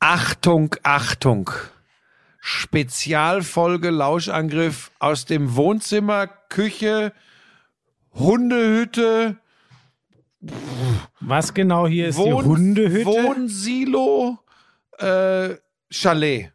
Achtung, Achtung. Spezialfolge Lauschangriff aus dem Wohnzimmer, Küche, Hundehütte, Was genau hier ist Wohn die Hundehütte? Wohnsilo, äh, Chalet.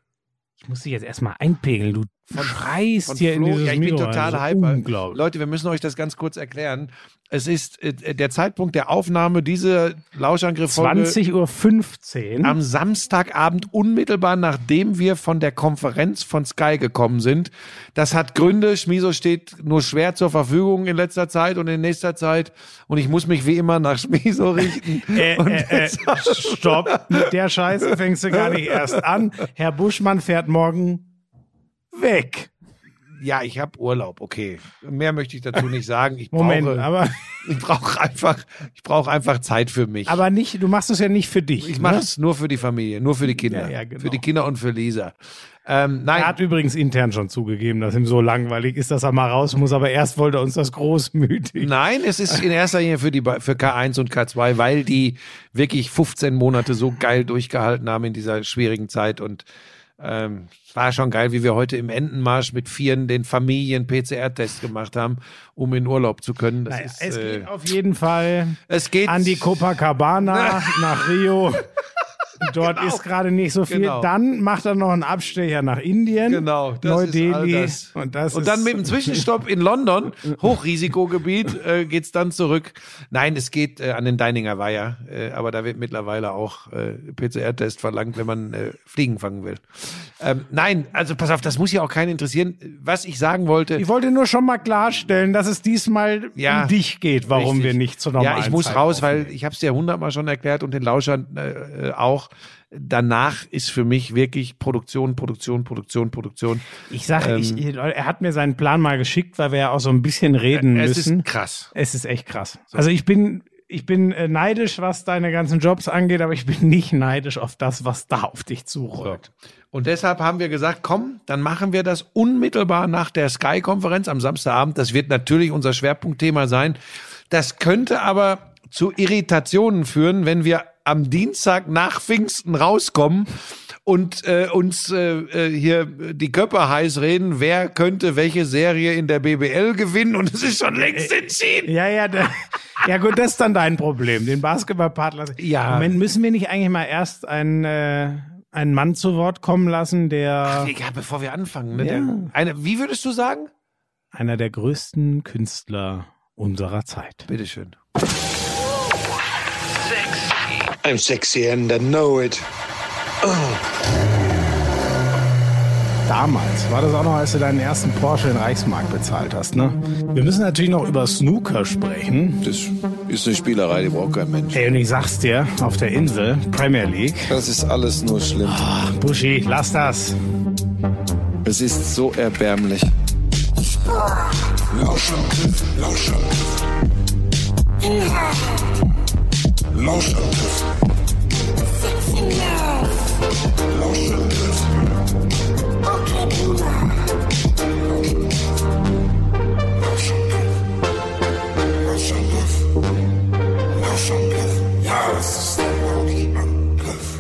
ich muss dich jetzt erstmal einpegeln. Du schreist Von hier in Flo. dieses ja, ich bin Mikro total rein. hyper. Unglaublich. Leute, wir müssen euch das ganz kurz erklären. Es ist äh, der Zeitpunkt der Aufnahme dieser Lauschangriff-Folge 20.15 Uhr. am Samstagabend unmittelbar nachdem wir von der Konferenz von Sky gekommen sind. Das hat Gründe. Schmiso steht nur schwer zur Verfügung in letzter Zeit und in nächster Zeit. Und ich muss mich wie immer nach Schmiso richten. Äh, und äh, äh, stopp, mit der Scheiße fängst du gar nicht erst an. Herr Buschmann fährt morgen weg. ja, ich habe Urlaub. Okay, mehr möchte ich dazu nicht sagen. Ich Moment, brauche, aber, ich brauche einfach, ich brauche einfach Zeit für mich. aber nicht, du machst es ja nicht für dich. ich mache ne? es nur für die Familie, nur für die Kinder, Ja, ja, genau. für die Kinder und für Lisa. Ähm, nein, Er hat übrigens intern schon zugegeben, dass ihm so langweilig ist, dass er mal raus muss, aber erst wollte er uns das großmütig. Nein, es ist in erster Linie für die für K1 und K2, weil die wirklich 15 Monate so geil durchgehalten haben in dieser schwierigen Zeit und ähm, es war schon geil, wie wir heute im Entenmarsch mit Vieren den Familien PCR-Test gemacht haben, um in Urlaub zu können. Das Naja, ist, es äh, geht auf jeden Fall es geht an die Copacabana nach Rio. Dort Genau. ist gerade nicht so viel. Genau. Dann macht er noch einen Abstecher nach Indien. Genau, Neu-Delhi. das. Und, das Und dann mit dem Zwischenstopp in London, Hochrisikogebiet, äh, geht's dann zurück. Nein, es geht äh, an den Deininger Weiher, äh, aber da wird mittlerweile auch äh, PCR-Test verlangt, wenn man äh, Fliegen fangen will. Ähm, nein, also pass auf, das muss ja auch keinen interessieren. Was ich sagen wollte, Ich wollte nur schon mal klarstellen, dass es diesmal Ja, um dich geht, warum Richtig. wir nicht zu normalen Ja, ich muss Zeit raus, weil ich habe es dir hundertmal schon erklärt und den Lauschern äh, äh, auch. Danach ist für mich wirklich Produktion, Produktion, Produktion, Produktion. Ich sage, ähm, ich, er hat mir seinen Plan mal geschickt, weil wir ja auch so ein bisschen reden Es müssen. ist krass. Es ist echt krass. Also ich bin, ich bin äh, neidisch, was deine ganzen Jobs angeht, aber ich bin nicht neidisch auf das, was da auf dich zurollt. Und deshalb haben wir gesagt, komm, dann machen wir das unmittelbar nach der Sky-Konferenz am Samstagabend. Das wird natürlich unser Schwerpunktthema sein. Das könnte aber zu Irritationen führen, wenn wir am Dienstag nach Pfingsten rauskommen und äh, uns äh, äh, hier die Köpfe heiß reden, wer könnte welche Serie in der BBL gewinnen und es ist schon längst entschieden. Ja, ja, da, ja gut, das ist dann dein Problem, den Basketballpart lassen. Ja. Moment, müssen wir nicht eigentlich mal erst einen, äh, einen Mann zu Wort kommen lassen, der Ja, bevor wir anfangen. Ne? Ja. Der, eine, wie würdest du sagen? einer der größten Künstler unserer Zeit. Bitteschön. I'm sexy and I know it. Damals war das auch noch, als du deinen ersten Porsche in Reichsmark bezahlt hast, ne? Wir müssen natürlich noch über Snooker sprechen. Das ist eine Spielerei, die braucht kein Mensch. Ey, und ich sag's dir, auf der Insel, Premier League. Das ist alles nur schlimm. Buschi, lass das. Es ist so erbärmlich. Lauschangriff, Lauschangriff. Lauschangriff. Lauschangriff. Lauschangriff. Lauschangriff. Ja, es ist der Lauschangriff.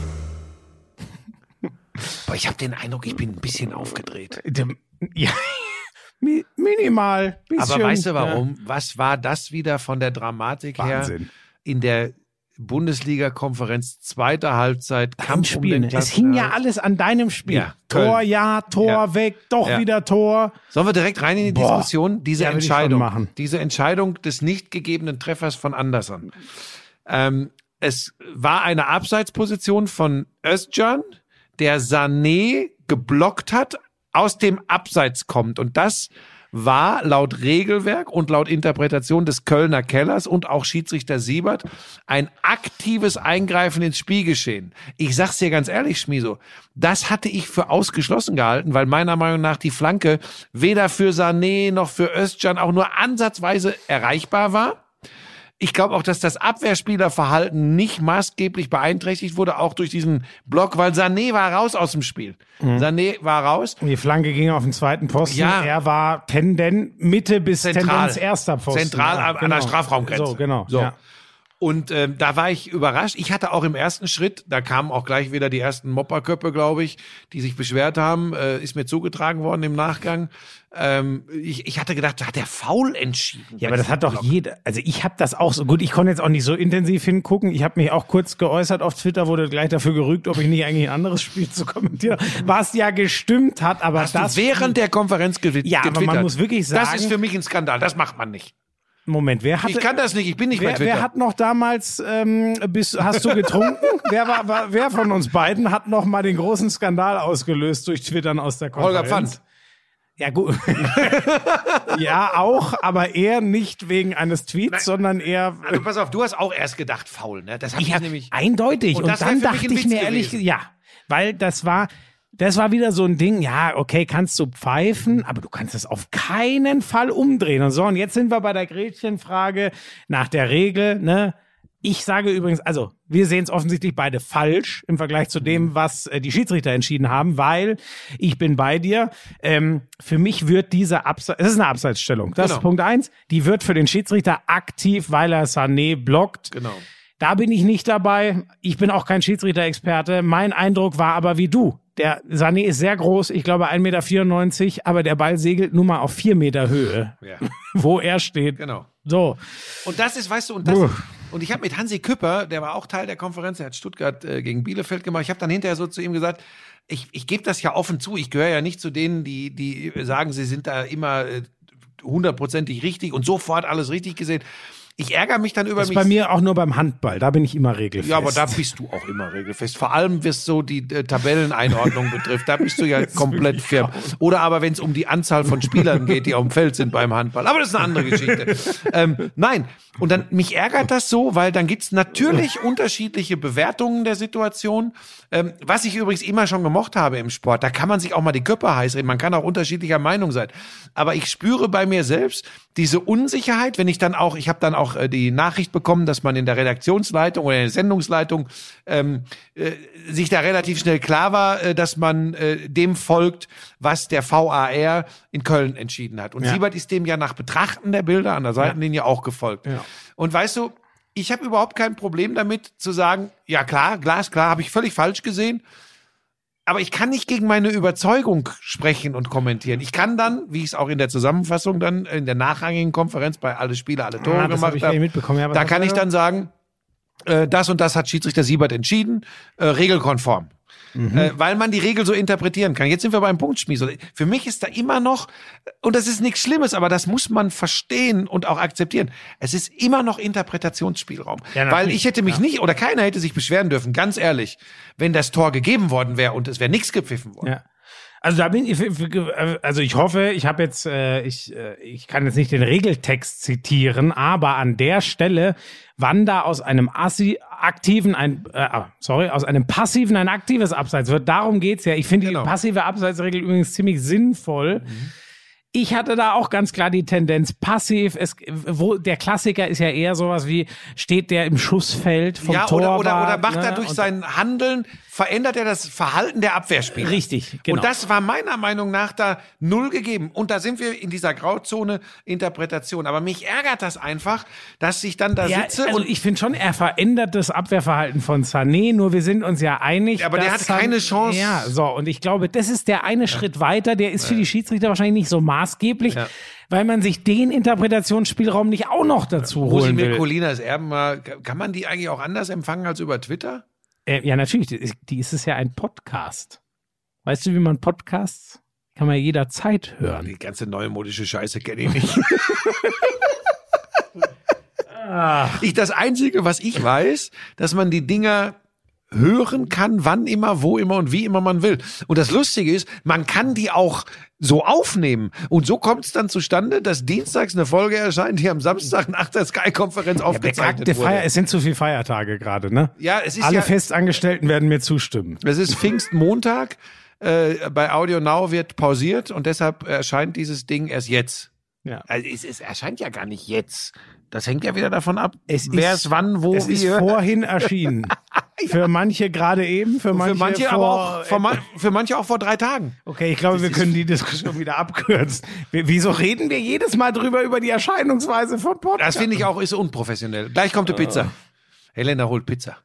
Aber ich habe den Eindruck, ich bin ein bisschen aufgedreht. Dem- Ja, mi- minimal. Bisschen, Aber weißt du warum? Was war das wieder von der Dramatik her Wahnsinn. in der Bundesliga-Konferenz zweite Halbzeit Dein Kampf um den ne? Es hing ja alles an deinem Spiel. Ja. Tor ja, Tor Ja. weg, doch Ja. wieder Tor. Sollen wir direkt rein in die Boah. Diskussion? Diese Entscheidung, machen. diese Entscheidung des nicht gegebenen Treffers von Anderson. Ähm, es war eine Abseitsposition von Özcan, der Sané geblockt hat, aus dem Abseits kommt. Und das war laut Regelwerk und laut Interpretation des Kölner Kellers und auch Schiedsrichter Siebert ein aktives Eingreifen ins Spielgeschehen. Ich sag's dir ganz ehrlich, Schmiso, das hatte ich für ausgeschlossen gehalten, weil meiner Meinung nach die Flanke weder für Sané noch für Özcan auch nur ansatzweise erreichbar war. Ich glaube auch, dass das Abwehrspielerverhalten nicht maßgeblich beeinträchtigt wurde, auch durch diesen Block, weil Sané war raus aus dem Spiel. Sané war raus. Die Flanke ging auf den zweiten Posten. Ja. Er war Tenden Mitte bis Zentral. Tendenz erster Posten. Zentral Ja, an- an der Strafraumgrenze. So, genau. So. Ja. Und ähm, da war ich überrascht. Ich hatte auch im ersten Schritt, da kamen auch gleich wieder die ersten Mopperköpfe, glaube ich, die sich beschwert haben, äh, ist mir zugetragen worden im Nachgang. Ähm, ich, ich hatte gedacht, da hat der faul entschieden. Ja, aber das hat doch jeder. Also ich habe das auch so gut. Ich konnte jetzt auch nicht so intensiv hingucken. Ich habe mich auch kurz geäußert auf Twitter, wurde gleich dafür gerügt, ob ich nicht eigentlich ein anderes Spiel zu kommentieren, was ja gestimmt hat. Aber Hast das du während der Konferenz getwittert? Ja, aber man muss wirklich sagen- Das ist für mich ein Skandal. Das macht man nicht. Moment, wer hatte? Ich kann das nicht. Ich bin nicht bei Wer, Twitter. wer hat noch damals, ähm, bis, hast du getrunken? wer, war, war, wer von uns beiden hat noch mal den großen Skandal ausgelöst durch Twittern aus der Konferenz? Holger Pfand. Ja, gut. ja, auch, aber eher nicht wegen eines Tweets, sondern eher. Also pass auf, du hast auch erst gedacht, faul, ne? Das habe ich, Ja, nämlich. eindeutig. Und Und, dann dachte ich mir ehrlich, ja, weil das war, das war wieder so ein Ding, ja, okay, kannst du pfeifen, aber du kannst es auf keinen Fall umdrehen. Und so, und jetzt sind wir bei der Gretchenfrage nach der Regel, ne? Ich sage übrigens, also wir sehen es offensichtlich beide falsch im Vergleich zu Mhm. dem, was äh, die Schiedsrichter entschieden haben, weil ich bin bei dir. Ähm, für mich wird diese Abseits, es ist eine Abseitsstellung. Das Genau. ist Punkt eins. Die wird für den Schiedsrichter aktiv, weil er Sané blockt. Genau. Da bin ich nicht dabei. Ich bin auch kein Schiedsrichter-Experte. Mein Eindruck war aber wie du. Der Sané ist sehr groß, ich glaube 1,94 Meter, aber der Ball segelt nun mal auf 4 Meter Höhe, Ja, wo er steht. genau. So. Und das ist, weißt du, und das, Puh. und ich habe mit Hansi Küpper, der war auch Teil der Konferenz, der hat Stuttgart äh, gegen Bielefeld gemacht. Ich habe dann hinterher so zu ihm gesagt, ich, ich gebe das ja offen zu. Ich gehöre ja nicht zu denen, die, die sagen, sie sind da immer äh, hundertprozentig richtig und sofort alles richtig gesehen. Ich ärgere mich dann über Das ist mich. bei mir auch nur beim Handball, da bin ich immer regelfest. Ja, aber da bist du auch immer regelfest. Vor allem, was so die äh, Tabelleneinordnung betrifft, da bist du ja komplett firm. Oder aber, wenn es um die Anzahl von Spielern geht, die auf dem Feld sind beim Handball. Aber das ist eine andere Geschichte. ähm, nein, und dann mich ärgert das so, weil dann gibt's natürlich unterschiedliche Bewertungen der Situation. Ähm, was ich übrigens immer schon gemocht habe im Sport, da kann man sich auch mal die Köpfe heiß reden. Man kann auch unterschiedlicher Meinung sein. Aber ich spüre bei mir selbst diese Unsicherheit, wenn ich dann auch, ich habe dann auch äh, die Nachricht bekommen, dass man in der Redaktionsleitung oder in der Sendungsleitung ähm, äh, sich da relativ schnell klar war, äh, dass man äh, dem folgt, was der VAR in Köln entschieden hat. Und Ja. Siebert ist dem ja nach Betrachten der Bilder an der Seitenlinie auch gefolgt. Ja. Und weißt du, ich habe überhaupt kein Problem damit zu sagen, ja klar, glasklar, habe ich völlig falsch gesehen. Aber ich kann nicht gegen meine Überzeugung sprechen und kommentieren. Ich kann dann, wie ich es auch in der Zusammenfassung dann in der nachrangigen Konferenz bei alle Spiele, alle Tore Ah, hab gemacht habe, mitbekommen. Ja, da kann ich da? dann sagen, äh, das und das hat Schiedsrichter Siebert entschieden, äh, regelkonform. Äh, weil man die Regel so interpretieren kann. Jetzt sind wir beim Punktspiel. So, Für mich ist da immer noch, und das ist nichts Schlimmes, aber das muss man verstehen und auch akzeptieren. Es ist immer noch Interpretationsspielraum. Ja, weil ich hätte mich nicht, oder keiner hätte sich beschweren dürfen, ganz ehrlich, wenn das Tor gegeben worden wäre und es wäre nichts gepfiffen worden. Ja. Also da bin ich, also ich hoffe, ich habe jetzt, äh, ich, äh, ich kann jetzt nicht den Regeltext zitieren, aber an der Stelle, wann da aus einem assi aktiven ein, äh, ah, sorry, aus einem passiven ein aktives Abseits wird, darum geht's ja. Ich finde Genau. die passive Abseitsregel übrigens ziemlich sinnvoll. Ich hatte da auch ganz klar die Tendenz passiv. Es, wo der Klassiker ist ja eher sowas wie steht der im Schussfeld vom ja, Torwart. oder, oder, oder macht ne? er durch sein Handeln, verändert er das Verhalten der Abwehrspieler. Richtig, genau. Und das war meiner Meinung nach da null gegeben. Und da sind wir in dieser Grauzone Interpretation. Aber mich ärgert das einfach, dass ich dann da Ja, sitze also und ich finde schon, er verändert das Abwehrverhalten von Sané, nur wir sind uns ja einig. Ja, aber der hat keine Chance. Ja, so, und ich glaube, das ist der eine Schritt weiter, der ist für die Schiedsrichter wahrscheinlich nicht so maßgeblich, Ja. weil man sich den Interpretationsspielraum nicht auch noch dazu holen Rosimir will. Colinas Erben mal, kann man die eigentlich auch anders empfangen als über Twitter? Äh, ja, natürlich, die, ist- die ist es ja ein Podcast. Weißt du, wie man Podcasts kann man jederzeit hören. Die ganze neumodische Scheiße kenne ich nicht. ich, das Einzige, was ich weiß, dass man die Dinger hören kann, wann immer, wo immer und wie immer man will. Und das Lustige ist, man kann die auch so aufnehmen. Und so kommt es dann zustande, dass dienstags eine Folge erscheint, die am Samstag nach der Sky-Konferenz aufgezeichnet Bekackte Feier, wurde. es sind zu viele Feiertage gerade, ne? Ja, es ist Alle ja, Festangestellten werden mir zustimmen. es ist Pfingstmontag. Äh, bei Audio Now wird pausiert und deshalb erscheint dieses Ding erst jetzt. Ja. Also es, es erscheint ja gar nicht jetzt. Das hängt ja wieder davon ab, Es wer ist- es wann, wo, Es wie ist hört. vorhin erschienen. Für manche gerade eben, für manche, für manche vor, aber auch vor, man- für manche auch vor drei Tagen. Okay, ich glaube, wir können die Diskussion wieder abkürzen. Wieso reden wir jedes Mal drüber über die Erscheinungsweise von Podcasts? Das finde ich auch ist unprofessionell. Gleich kommt die Pizza. Helena holt Pizza.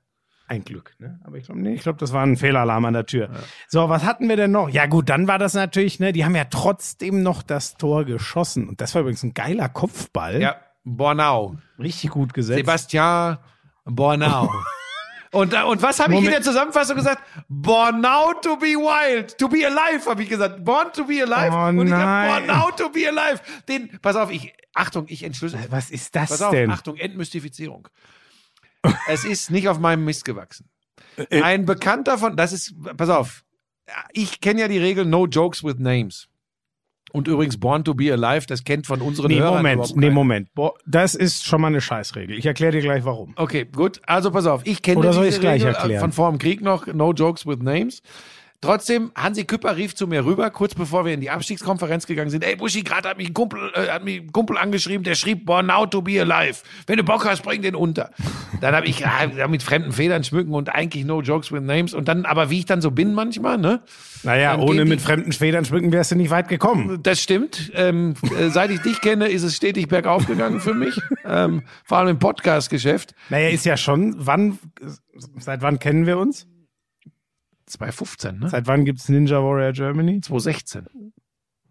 Ein Glück, ne? Aber ich glaube, nee, ich glaube, das war ein Fehlalarm an der Tür. So, was hatten wir denn noch? Ja, gut, dann war das natürlich, ne, die haben ja trotzdem noch das Tor geschossen. Und das war übrigens ein geiler Kopfball. Ja, Bornau. Richtig gut gesetzt. Sebastian Bornau. Und, äh, und was habe ich in der Zusammenfassung gesagt? Bornau to be wild, to be alive, habe ich gesagt. Born to be alive. Oh und ich habe Bornau to be alive. Den, pass auf, ich, Achtung, ich entschlüssel. was ist das Pass auf, denn? Achtung, Entmystifizierung. es ist nicht auf meinem Mist gewachsen. Äh, Ein Bekannter von, das ist, pass auf, ich kenne ja die Regel No Jokes with Names. Und übrigens Born to be alive, das kennt von unseren Nee, Hörern Moment, überhaupt nee. Moment. Boah, das ist schon mal eine Scheißregel. Ich erkläre dir gleich warum. Okay, gut. Also pass auf, ich kenne Oder soll ich's gleich Regel erklären? von vor dem Krieg noch, no jokes with names. Trotzdem, Hansi Küpper rief zu mir rüber, kurz bevor wir in die Abstiegskonferenz gegangen sind. Ey, Buschi, gerade hat mich ein Kumpel, äh, hat mich ein Kumpel angeschrieben, der schrieb, born now to be alive. Wenn du Bock hast, bring den unter. Dann habe ich ja, mit fremden Federn schmücken und eigentlich no jokes with names. Und dann, aber wie ich dann so bin manchmal, ne? Naja, Dann ohne die- mit fremden Federn schmücken wärst du nicht weit gekommen. Das stimmt. Ähm, äh, seit ich dich kenne, ist es stetig bergauf gegangen für mich. Ähm, vor allem im Podcast-Geschäft. Naja, ist ja schon, wann, seit wann kennen wir uns? 2015, ne? Seit wann gibt's Ninja Warrior Germany? 2016.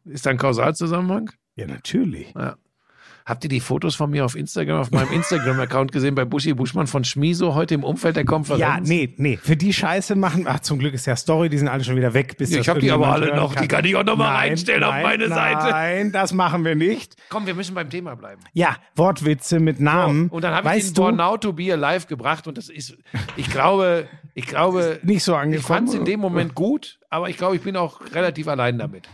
Ist da ein Kausalzusammenhang? Ja, natürlich. Ja. Habt ihr die Fotos von mir auf Instagram, auf meinem Instagram-Account gesehen bei Buschi Buschmann von Schmiso heute im Umfeld der Konferenz? Ja, nee, nee. Für die Scheiße machen, ach, zum Glück ist ja Story, die sind alle schon wieder weg. Bis Ja, ich hab die aber alle noch, die kann ich auch noch mal Nein, reinstellen auf nein, meine Seite. Nein, das machen wir nicht. Komm, wir müssen beim Thema bleiben. Ja, Wortwitze mit Namen. Und dann habe ich den Born Now to Be Alive gebracht und das ist, ich glaube, ich glaube, nicht so ich angekommen. fand es in dem Moment gut, aber ich glaube, ich bin auch relativ allein damit.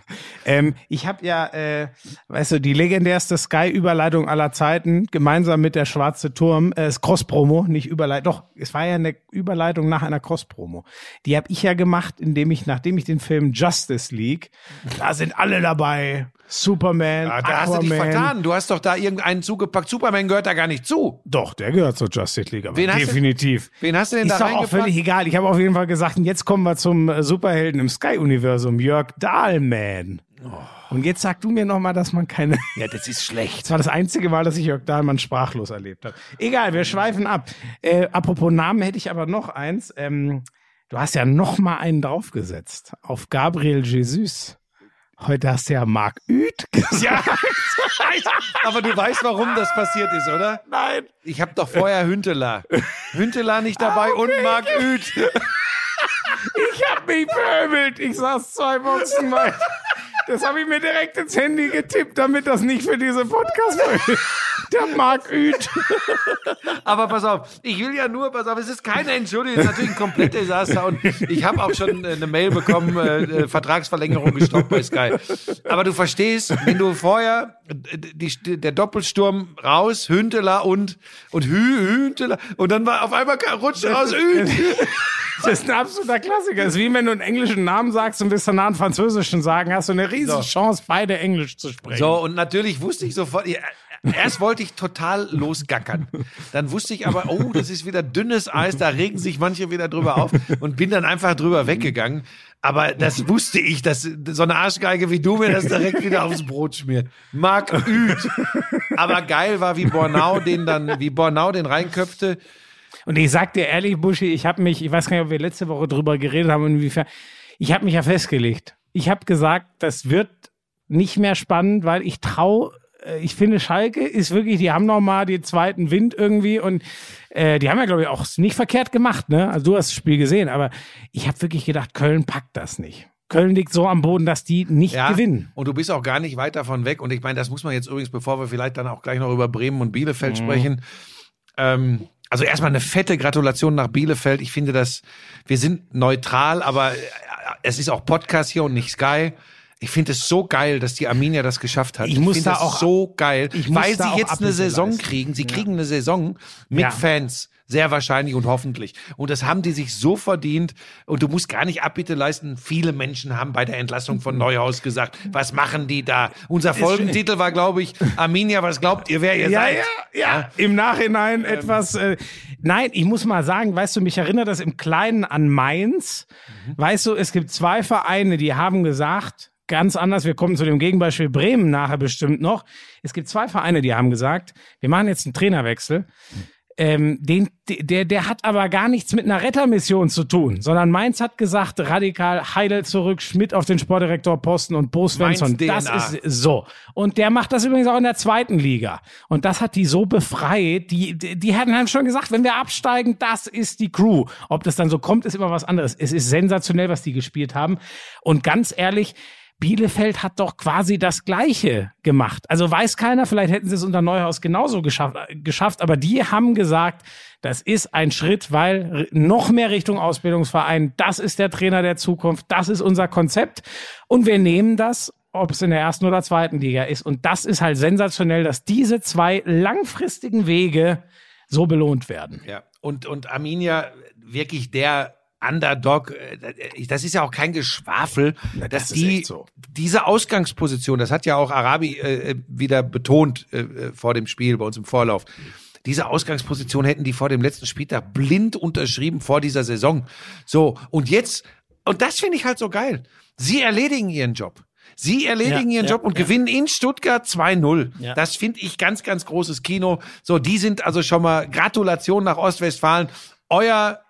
Ähm, ich habe ja, äh, weißt du, die legendärste Sky-Überleitung aller Zeiten, gemeinsam mit der Schwarze Turm, äh, ist Cross-Promo, nicht Überleitung. Doch, es war ja eine Überleitung nach einer Cross-Promo. Die habe ich ja gemacht, indem ich, nachdem ich den Film Justice League, da sind alle dabei. Superman, Ah, da hast du dich Aquaman. vertan. Du hast doch da irgendeinen zugepackt. Superman gehört da gar nicht zu. Doch, der gehört zur Justice League, aber Wen hast du- definitiv. Wen hast du denn Ist da doch auch reingepackt? völlig egal. Ich habe auf jeden Fall gesagt, und jetzt kommen wir zum äh, Superhelden im Sky-Universum, Jörg Dahlman. Und jetzt sag du mir noch mal, dass man keine Ja, das ist schlecht. Das war das einzige Mal, dass ich Jörg Dahlmann sprachlos erlebt habe. Egal, wir schweifen ab. Äh, apropos Namen hätte ich aber noch eins. Ähm, du hast ja noch mal einen draufgesetzt auf Gabriel Jesus. Heute hast du ja Marc Uth gesagt. Ja, aber du weißt, warum das passiert ist, oder? Nein. Ich habe doch vorher Hünteler. Hünteler nicht dabei und Marc Uth. Ich hab mich beömmelt. Ich saß zwei Boxen weit. Das habe ich mir direkt ins Handy getippt, damit das nicht für diese podcast Der Marc Uth. Aber pass auf, ich will ja nur, pass auf, es ist keine Entschuldigung, es ist natürlich ein kompletter Desaster und ich habe auch schon äh, eine Mail bekommen, äh, äh, Vertragsverlängerung gestoppt bei Sky. Aber du verstehst, wenn du vorher äh, die, der Doppelsturm raus, Hünteler und und Hü, Hünteler und dann war auf einmal rutscht raus Hü. Das ist ein absoluter Klassiker. Das ist wie wenn du einen englischen Namen sagst und willst danach einen französischen sagen, hast du eine riesige Chance, beide Englisch zu sprechen. So, und natürlich wusste ich sofort, erst wollte ich total losgackern. Dann wusste ich aber, oh, das ist wieder dünnes Eis, da regen sich manche wieder drüber auf und bin dann einfach drüber weggegangen. Aber das wusste ich, dass so eine Arschgeige wie du mir das direkt wieder aufs Brot schmiert. Marc Uth. Aber geil war, wie Bornau den dann, wie Bornau den reinköpfte. Und ich sag dir ehrlich, Buschi, ich habe mich, ich weiß gar nicht, ob wir letzte Woche drüber geredet haben, inwiefern, ich habe mich ja festgelegt. Ich habe gesagt, das wird nicht mehr spannend, weil ich trau, äh, ich finde Schalke ist wirklich, die haben noch mal den zweiten Wind irgendwie und äh, die haben ja glaube ich auch nicht verkehrt gemacht, ne? Also du hast das Spiel gesehen, aber ich habe wirklich gedacht, Köln packt das nicht. Köln liegt so am Boden, dass die nicht gewinnen. Und du bist auch gar nicht weit davon weg. Und ich meine, das muss man jetzt übrigens, bevor wir vielleicht dann auch gleich noch über Bremen und Bielefeld sprechen. Ähm, also erstmal eine fette Gratulation nach Bielefeld. Ich finde das, wir sind neutral, aber es ist auch Podcast hier und nicht Sky. Ich finde es so geil, dass die Arminia das geschafft hat. Ich muss finde da das auch- so geil, ich muss weil sie jetzt eine Saison leisten. kriegen. Sie kriegen eine Saison mit Ja. Fans. Sehr wahrscheinlich und hoffentlich. Und das haben die sich so verdient. Und du musst gar nicht Abbitte leisten. Viele Menschen haben bei der Entlassung von Neuhaus gesagt, was machen die da? Unser Folgentitel war, glaube ich, Arminia, was glaubt ihr, wer ihr Ja, seid? ja, ja. Im Nachhinein Ähm. etwas. Äh, nein, ich muss mal sagen, weißt du, mich erinnert das im Kleinen an Mainz. Mhm. Weißt du, es gibt zwei Vereine, die haben gesagt, ganz anders, wir kommen zu dem Gegenbeispiel Bremen nachher bestimmt noch. Es gibt zwei Vereine, die haben gesagt, wir machen jetzt einen Trainerwechsel. Ähm, den, der, der hat aber gar nichts mit einer Rettermission zu tun, sondern Mainz hat gesagt, radikal Heidel zurück, Schmidt auf den Sportdirektorposten und Bo Svensson. Das ist so. Und der macht das übrigens auch in der zweiten Liga. Und das hat die so befreit. Die, die, die hatten haben schon gesagt, wenn wir absteigen, das ist die Crew. Ob das dann so kommt, ist immer was anderes. Es ist sensationell, was die gespielt haben. Und ganz ehrlich, Bielefeld hat doch quasi das Gleiche gemacht. Also weiß keiner, vielleicht hätten sie es unter Neuhaus genauso geschafft, geschafft, aber die haben gesagt, das ist ein Schritt, weil noch mehr Richtung Ausbildungsverein, das ist der Trainer der Zukunft, das ist unser Konzept und wir nehmen das, ob es in der ersten oder zweiten Liga ist. Und das ist halt sensationell, dass diese zwei langfristigen Wege so belohnt werden. Ja. Und, und Arminia wirklich der Underdog, äh, das ist ja auch kein Geschwafel, dass das ist die so. diese Ausgangsposition, das hat ja auch Arabi äh, wieder betont äh, äh, vor dem Spiel bei uns im Vorlauf. Diese Ausgangsposition hätten die vor dem letzten Spieltag blind unterschrieben vor dieser Saison. So, und jetzt, und das finde ich halt so geil. Sie erledigen ihren Job. Sie erledigen Ja, ihren ja, Job und ja. gewinnen in Stuttgart 2-0. Ja. Das finde ich ganz, ganz großes Kino. So, die sind also schon mal Gratulation nach Ostwestfalen. Euer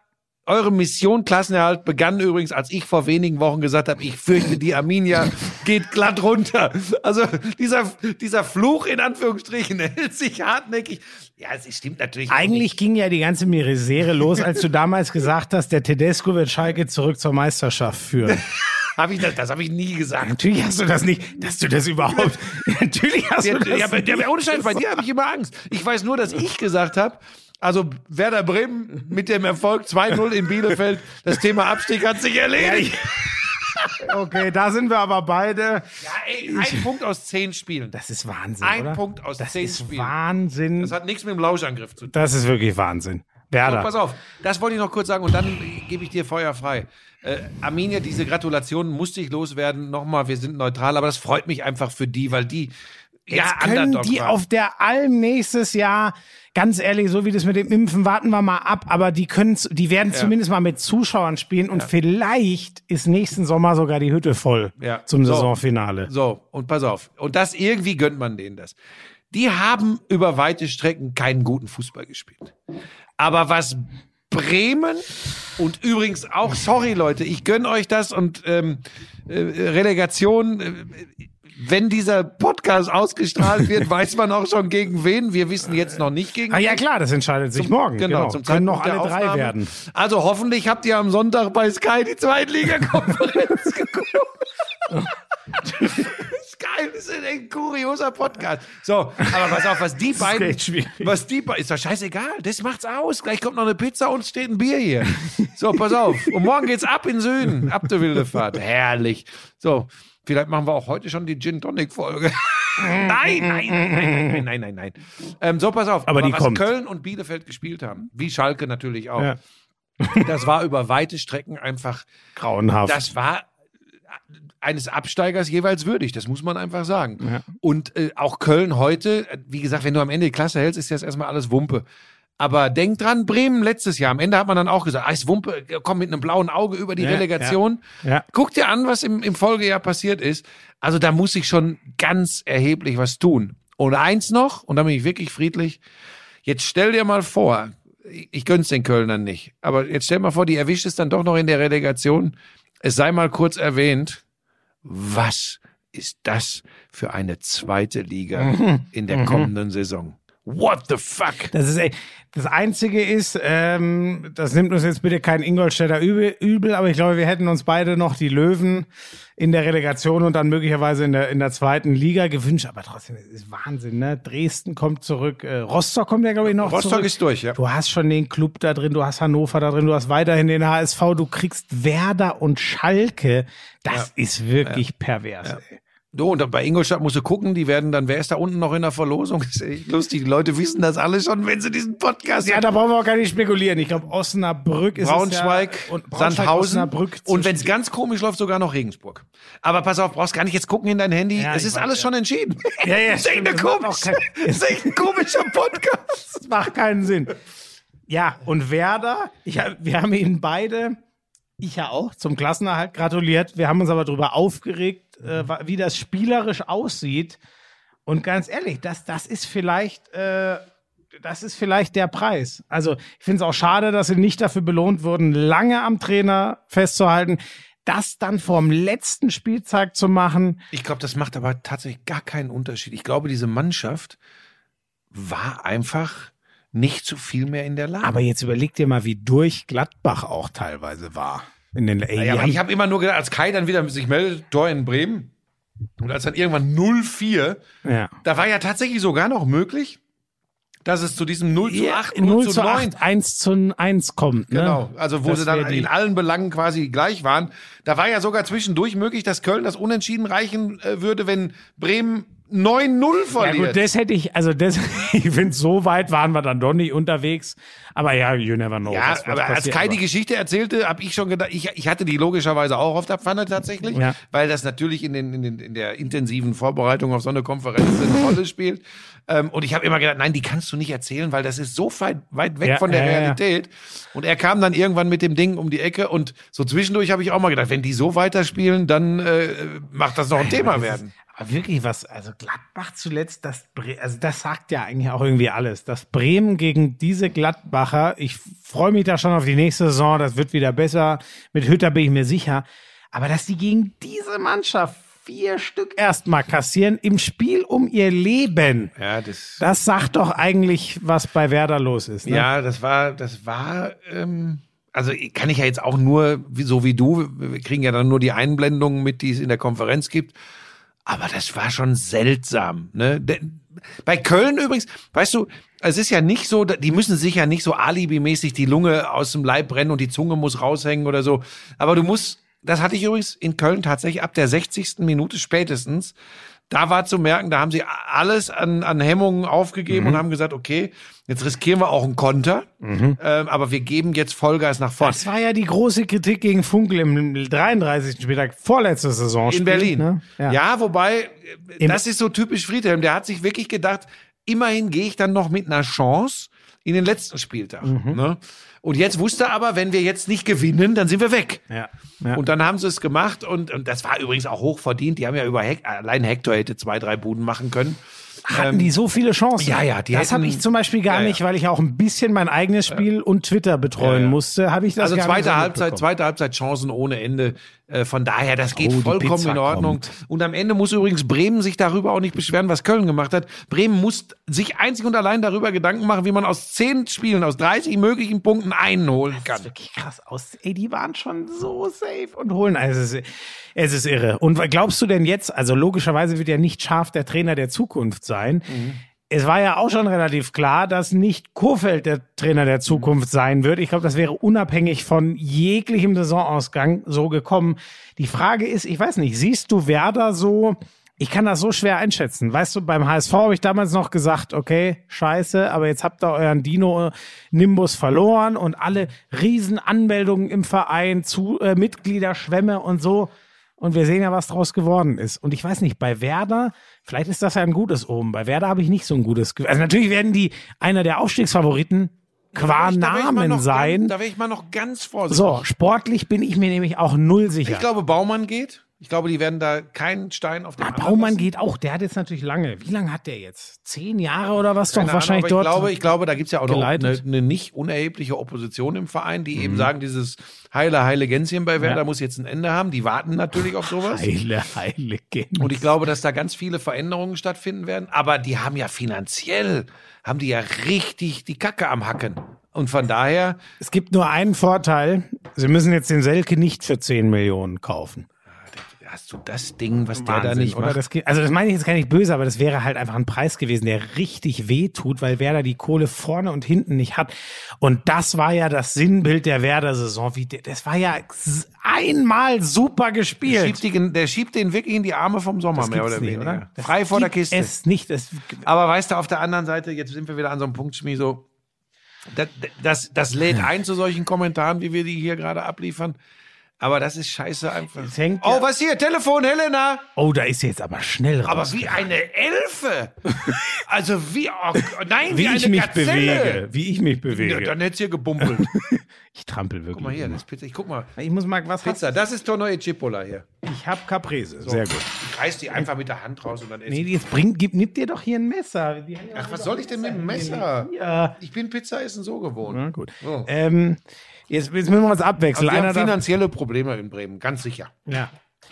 eure Mission Klassenerhalt begann übrigens, als ich vor wenigen Wochen gesagt habe, ich fürchte, die Arminia geht glatt runter. Also dieser, dieser Fluch in Anführungsstrichen hält sich hartnäckig. Ja, es stimmt natürlich. Eigentlich ging ja die ganze Misere los, als du damals gesagt hast, der Tedesco wird Schalke zurück zur Meisterschaft führen. Hab ich das, das habe ich nie gesagt. Natürlich hast du das nicht, dass du das überhaupt. Natürlich hast Ja, du das ja, bei, ja, ohne Scheiß, bei dir habe ich immer Angst. Ich weiß nur, dass ich gesagt habe, also Werder Bremen mit dem Erfolg 2-0 in Bielefeld, das Thema Abstieg hat sich erledigt. Okay, da sind wir aber beide. Ja, ey, ein Punkt aus zehn Spielen. Das ist Wahnsinn. Ein oder? Punkt aus das zehn ist Spielen. Wahnsinn. Das hat nichts mit dem Lauschangriff zu tun. Das ist wirklich Wahnsinn. So, Werder. pass auf, das wollte ich noch kurz sagen und dann gebe ich dir Feuer frei. Äh, Arminia, diese Gratulation musste ich loswerden. Nochmal, wir sind neutral, aber das freut mich einfach für die, weil die Jetzt ja können Underdog die waren. auf der Alm nächstes Jahr, ganz ehrlich, so wie das mit dem Impfen, warten wir mal ab, aber die können, die werden zumindest mal mit Zuschauern spielen und vielleicht ist nächsten Sommer sogar die Hütte voll Ja. zum So. Saisonfinale. So, und pass auf. Und das irgendwie gönnt man denen das. Die haben über weite Strecken keinen guten Fußball gespielt. Aber was Bremen und übrigens auch, sorry Leute, ich gönn euch das und ähm, äh, Relegation, äh, wenn dieser Podcast ausgestrahlt wird, weiß man auch schon gegen wen. Wir wissen jetzt noch nicht gegen Ah ja wen. klar, das entscheidet sich morgen. Genau, Genau, zum können noch alle drei Aufnahme. werden. Also hoffentlich habt ihr am Sonntag bei Sky die Zweitliga-Konferenz geguckt. ist geil, das ist ein kurioser Podcast. So, aber pass auf, was die beiden, schwierig. was die beiden, ist doch scheißegal, das macht's aus. Gleich kommt noch eine Pizza und steht ein Bier hier. So, pass auf. Und morgen geht's ab in Süden, ab der wilde Fahrt. Herrlich. So, vielleicht machen wir auch heute schon die Gin Tonic Folge. nein, nein, nein, nein, nein, nein, nein, nein. Ähm, so, pass auf. Aber die was kommt. Köln und Bielefeld gespielt haben, wie Schalke natürlich auch. Ja. Das war über weite Strecken einfach Grauenhaft. das war eines Absteigers jeweils würdig, das muss man einfach sagen. Ja. Und äh, auch Köln heute, äh, wie gesagt, wenn du am Ende die Klasse hältst, ist das erstmal alles Wumpe. Aber denk dran, Bremen letztes Jahr, am Ende hat man dann auch gesagt, ist Wumpe, äh, komm mit einem blauen Auge über die Ja, Relegation. ja, ja. Guck dir an, was im, im Folgejahr passiert ist. Also da muss ich schon ganz erheblich was tun. Und eins noch, und da bin ich wirklich friedlich, jetzt stell dir mal vor, ich ich gönn's den Kölnern nicht, aber jetzt stell mal vor, die erwischt es dann doch noch in der Relegation. Es sei mal kurz erwähnt, was ist das für eine zweite Liga in der kommenden Saison? What the fuck? Das ist echt, das Einzige ist, ähm, das nimmt uns jetzt bitte kein Ingolstädter übel, übel, aber ich glaube, wir hätten uns beide noch die Löwen in der Relegation und dann möglicherweise in der, in der zweiten Liga gewünscht. Aber trotzdem, es ist Wahnsinn, ne? Dresden kommt zurück, äh, Rostock kommt ja, glaube ich, noch Rostock zurück. ist durch, ja. Du hast schon den Club da drin, du hast Hannover da drin, du hast weiterhin den HSV, du kriegst Werder und Schalke. Das ist wirklich pervers. Ey. So, und bei Ingolstadt musst du gucken, die werden dann, wer ist da unten noch in der Verlosung? Das ist echt lustig. Die Leute wissen das alle schon, wenn sie diesen Podcast Ja, da brauchen wir auch gar nicht spekulieren. Ich glaube, Osnabrück ist Braunschweig, es ja, und Braunschweig, Sandhausen Osnabrück und wenn es ganz komisch läuft, sogar noch Regensburg. Aber pass auf, brauchst gar nicht jetzt gucken in dein Handy. Ja, es ist weiß, alles ja. schon entschieden. Ja, ja, das ist echt, komisch, kein- das ist echt ein komischer Podcast. Das macht keinen Sinn. Ja, und Werder, ich, wir haben ihnen beide, ich ja auch, zum Klassenerhalt gratuliert. Wir haben uns aber darüber aufgeregt, äh, wie das spielerisch aussieht. Und ganz ehrlich, das, das ist vielleicht, äh, das ist vielleicht der Preis. Also ich finde es auch schade, dass sie nicht dafür belohnt wurden, lange am Trainer festzuhalten. Das dann vorm letzten Spieltag zu machen, Ich glaube, das macht aber tatsächlich gar keinen Unterschied. Ich glaube, diese Mannschaft war einfach nicht zu viel mehr in der Lage. aber jetzt überleg dir mal, wie durch Gladbach auch teilweise war. In den, ey, ja, ich habe immer nur gedacht, als Kai dann wieder sich meldet, Tor in Bremen, und als dann irgendwann 0-4, ja. da war ja tatsächlich sogar noch möglich, dass es zu diesem 0 zu Ja, 8, 0, 0 zu zu 9 8, 1 zu 1 kommt. Ne? Genau, also wo Das sie dann in allen Belangen quasi gleich waren. Da war ja sogar zwischendurch möglich, dass Köln das Unentschieden reichen äh, würde, wenn Bremen 9-0 Ja verliert. gut, das hätte ich, also das, ich finde, so weit waren wir dann doch nicht unterwegs. Aber ja, you never know. ja, was- was aber als passiert, Kai aber- die Geschichte erzählte, habe ich schon gedacht, ich, ich hatte die logischerweise auch auf der Pfanne tatsächlich, Ja. weil das natürlich in, den, in, den, in der intensiven Vorbereitung auf so eine Konferenz eine Rolle spielt. Ähm, und ich habe immer gedacht, nein, die kannst du nicht erzählen, weil das ist so weit, weit weg Ja, von der ja, ja. Realität. Und er kam dann irgendwann mit dem Ding um die Ecke und so zwischendurch habe ich auch mal gedacht, wenn die so weiterspielen, dann äh, macht das noch ein Thema werden. Aber wirklich was, also Gladbach zuletzt, das, also das sagt ja eigentlich auch irgendwie alles. Das Bremen gegen diese Gladbacher, ich freue mich da schon auf die nächste Saison, das wird wieder besser. Mit Hütter bin ich mir sicher. Aber dass die gegen diese Mannschaft vier Stück erstmal kassieren im Spiel um ihr Leben, Ja, das, das sagt doch eigentlich, was bei Werder los ist. Ne? ja, das war, das war, ähm, also kann ich ja jetzt auch nur, so wie du, wir kriegen ja dann nur die Einblendungen mit, die es in der Konferenz gibt. Aber das war schon seltsam. Ne? Bei Köln übrigens, weißt du, es ist ja nicht so, die müssen sich ja nicht so alibimäßig die Lunge aus dem Leib brennen und die Zunge muss raushängen oder so. Aber du musst, das hatte ich übrigens in Köln tatsächlich ab der 60. Minute spätestens. Da war zu merken, da haben sie alles an, an Hemmungen aufgegeben und haben gesagt, okay, jetzt riskieren wir auch einen Konter, ähm, aber wir geben jetzt Vollgas nach vorne. Das war ja die große Kritik gegen Funkel im 33. Spieltag, vorletzte Saison. In Berlin. Ne? Ja. wobei, äh, Im- das ist so typisch Friedhelm. Der hat sich wirklich gedacht, immerhin gehe ich dann noch mit einer Chance in den letzten Spieltag. Mhm. Ne? Und jetzt wusste er aber, wenn wir jetzt nicht gewinnen, dann sind wir weg. Ja. ja. Und dann haben sie es gemacht und, und das war übrigens auch hoch verdient. Die haben ja über Hek allein Hector hätte zwei, drei Buden machen können. hatten die so viele Chancen. ja, ja, die das habe ich zum Beispiel gar Ja, nicht, weil ich auch ein bisschen mein eigenes Spiel und Twitter betreuen musste, habe ich das Also gar nicht zweite so Halbzeit, zweite Halbzeit Chancen ohne Ende. Äh, Von daher, das geht Oh, vollkommen in Ordnung. kommt. Und am Ende muss übrigens Bremen sich darüber auch nicht beschweren, was Köln gemacht hat. Bremen muss sich einzig und allein darüber Gedanken machen, wie man aus zehn Spielen, aus 30 möglichen Punkten einen holen kann. Das ist wirklich krass aus. Ey, die waren schon so safe und holen. Also es ist, es ist irre. Und glaubst du denn jetzt, also logischerweise wird ja nicht scharf der Trainer der Zukunft sein. Es war ja auch schon relativ klar, dass nicht Kurfeld der Trainer der Zukunft sein wird. Ich glaube, das wäre unabhängig von jeglichem Saisonausgang so gekommen. Die Frage ist, ich weiß nicht, siehst du Werder so, ich kann das so schwer einschätzen. Weißt du, beim HSV habe ich damals noch gesagt, okay, scheiße, aber jetzt habt ihr euren Dino-Nimbus verloren und alle Riesenanmeldungen im Verein zu äh, Mitgliederschwämme und so. Und wir sehen ja, was draus geworden ist. Und ich weiß nicht, bei Werder, vielleicht ist das ja ein gutes Oben. Bei Werder habe ich nicht so ein gutes Gefühl. Also natürlich werden die einer der Aufstiegsfavoriten qua Da ich Namen noch sein. Ganz, da wäre ich mal noch ganz vorsichtig. So, sportlich bin ich mir nämlich auch null sicher. Ich glaube, Baumann geht. Ich glaube, die werden da keinen Stein auf den Ah, anderen Baumann lassen. geht auch, der hat jetzt natürlich lange. Wie lange hat der jetzt? Zehn Jahre oder was? Keine doch wahrscheinlich Ahnung, aber dort. Ich glaube, ich glaube, da gibt's ja auch noch eine, eine nicht unerhebliche Opposition im Verein, die Mhm. eben sagen, dieses heile, heile Gänschen bei Werder muss jetzt ein Ende haben. Die warten natürlich auf sowas. heile, heile Gänse. Und ich glaube, dass da ganz viele Veränderungen stattfinden werden. Aber die haben ja finanziell, haben die ja richtig die Kacke am Hacken. Und von daher, Es gibt nur einen Vorteil. Sie müssen jetzt den Selke nicht für 10 Millionen kaufen. Hast du das Ding, was der da Wahnsinn, nicht oder? macht. Das, also das meine ich jetzt gar nicht böse, aber das wäre halt einfach ein Preis gewesen, der richtig weh tut, weil Werder die Kohle vorne und hinten nicht hat. Und das war ja das Sinnbild der Werder-Saison. Der- Das war ja einmal super Der gespielt. schiebt, die, der schiebt den wirklich in die Arme vom Sommer, mehr oder weniger. oder? Das Frei vor der Kiste. Es nicht. Es, Aber weißt du, auf der anderen Seite, jetzt sind wir wieder an so einem Punkt, Schmi, so, das, das, das lädt ein zu solchen Kommentaren, wie wir die hier gerade abliefern. Aber das ist scheiße einfach. Es hängt oh, ja- was hier? Telefon, Helena! oh, da ist sie jetzt aber schnell raus. Aber wie eine Elfe! Also wie, oh, nein, wie, wie eine ich mich Gazelle. bewege. Wie ich mich Ja, bewege. dann hätt's hier gebumpelt. ich trampel wirklich. Guck mal hier, immer. das ist Pizza. Ich guck mal. Ich muss mal was Pizza, das ist Tonno e Cipolla hier. Ich habe Caprese. Sehr gut. reiß die einfach mit der Hand raus und dann esse Nee, ich. jetzt bring, gib, nimm dir doch hier ein Messer. Ja Ach, was soll ich denn mit dem Messer? Ja. Ich bin Pizza essen so gewohnt. Na gut. Oh. Ähm, jetzt, jetzt müssen wir uns abwechseln. Also wir Einer haben finanzielle Probleme in Bremen, ganz sicher. Ja.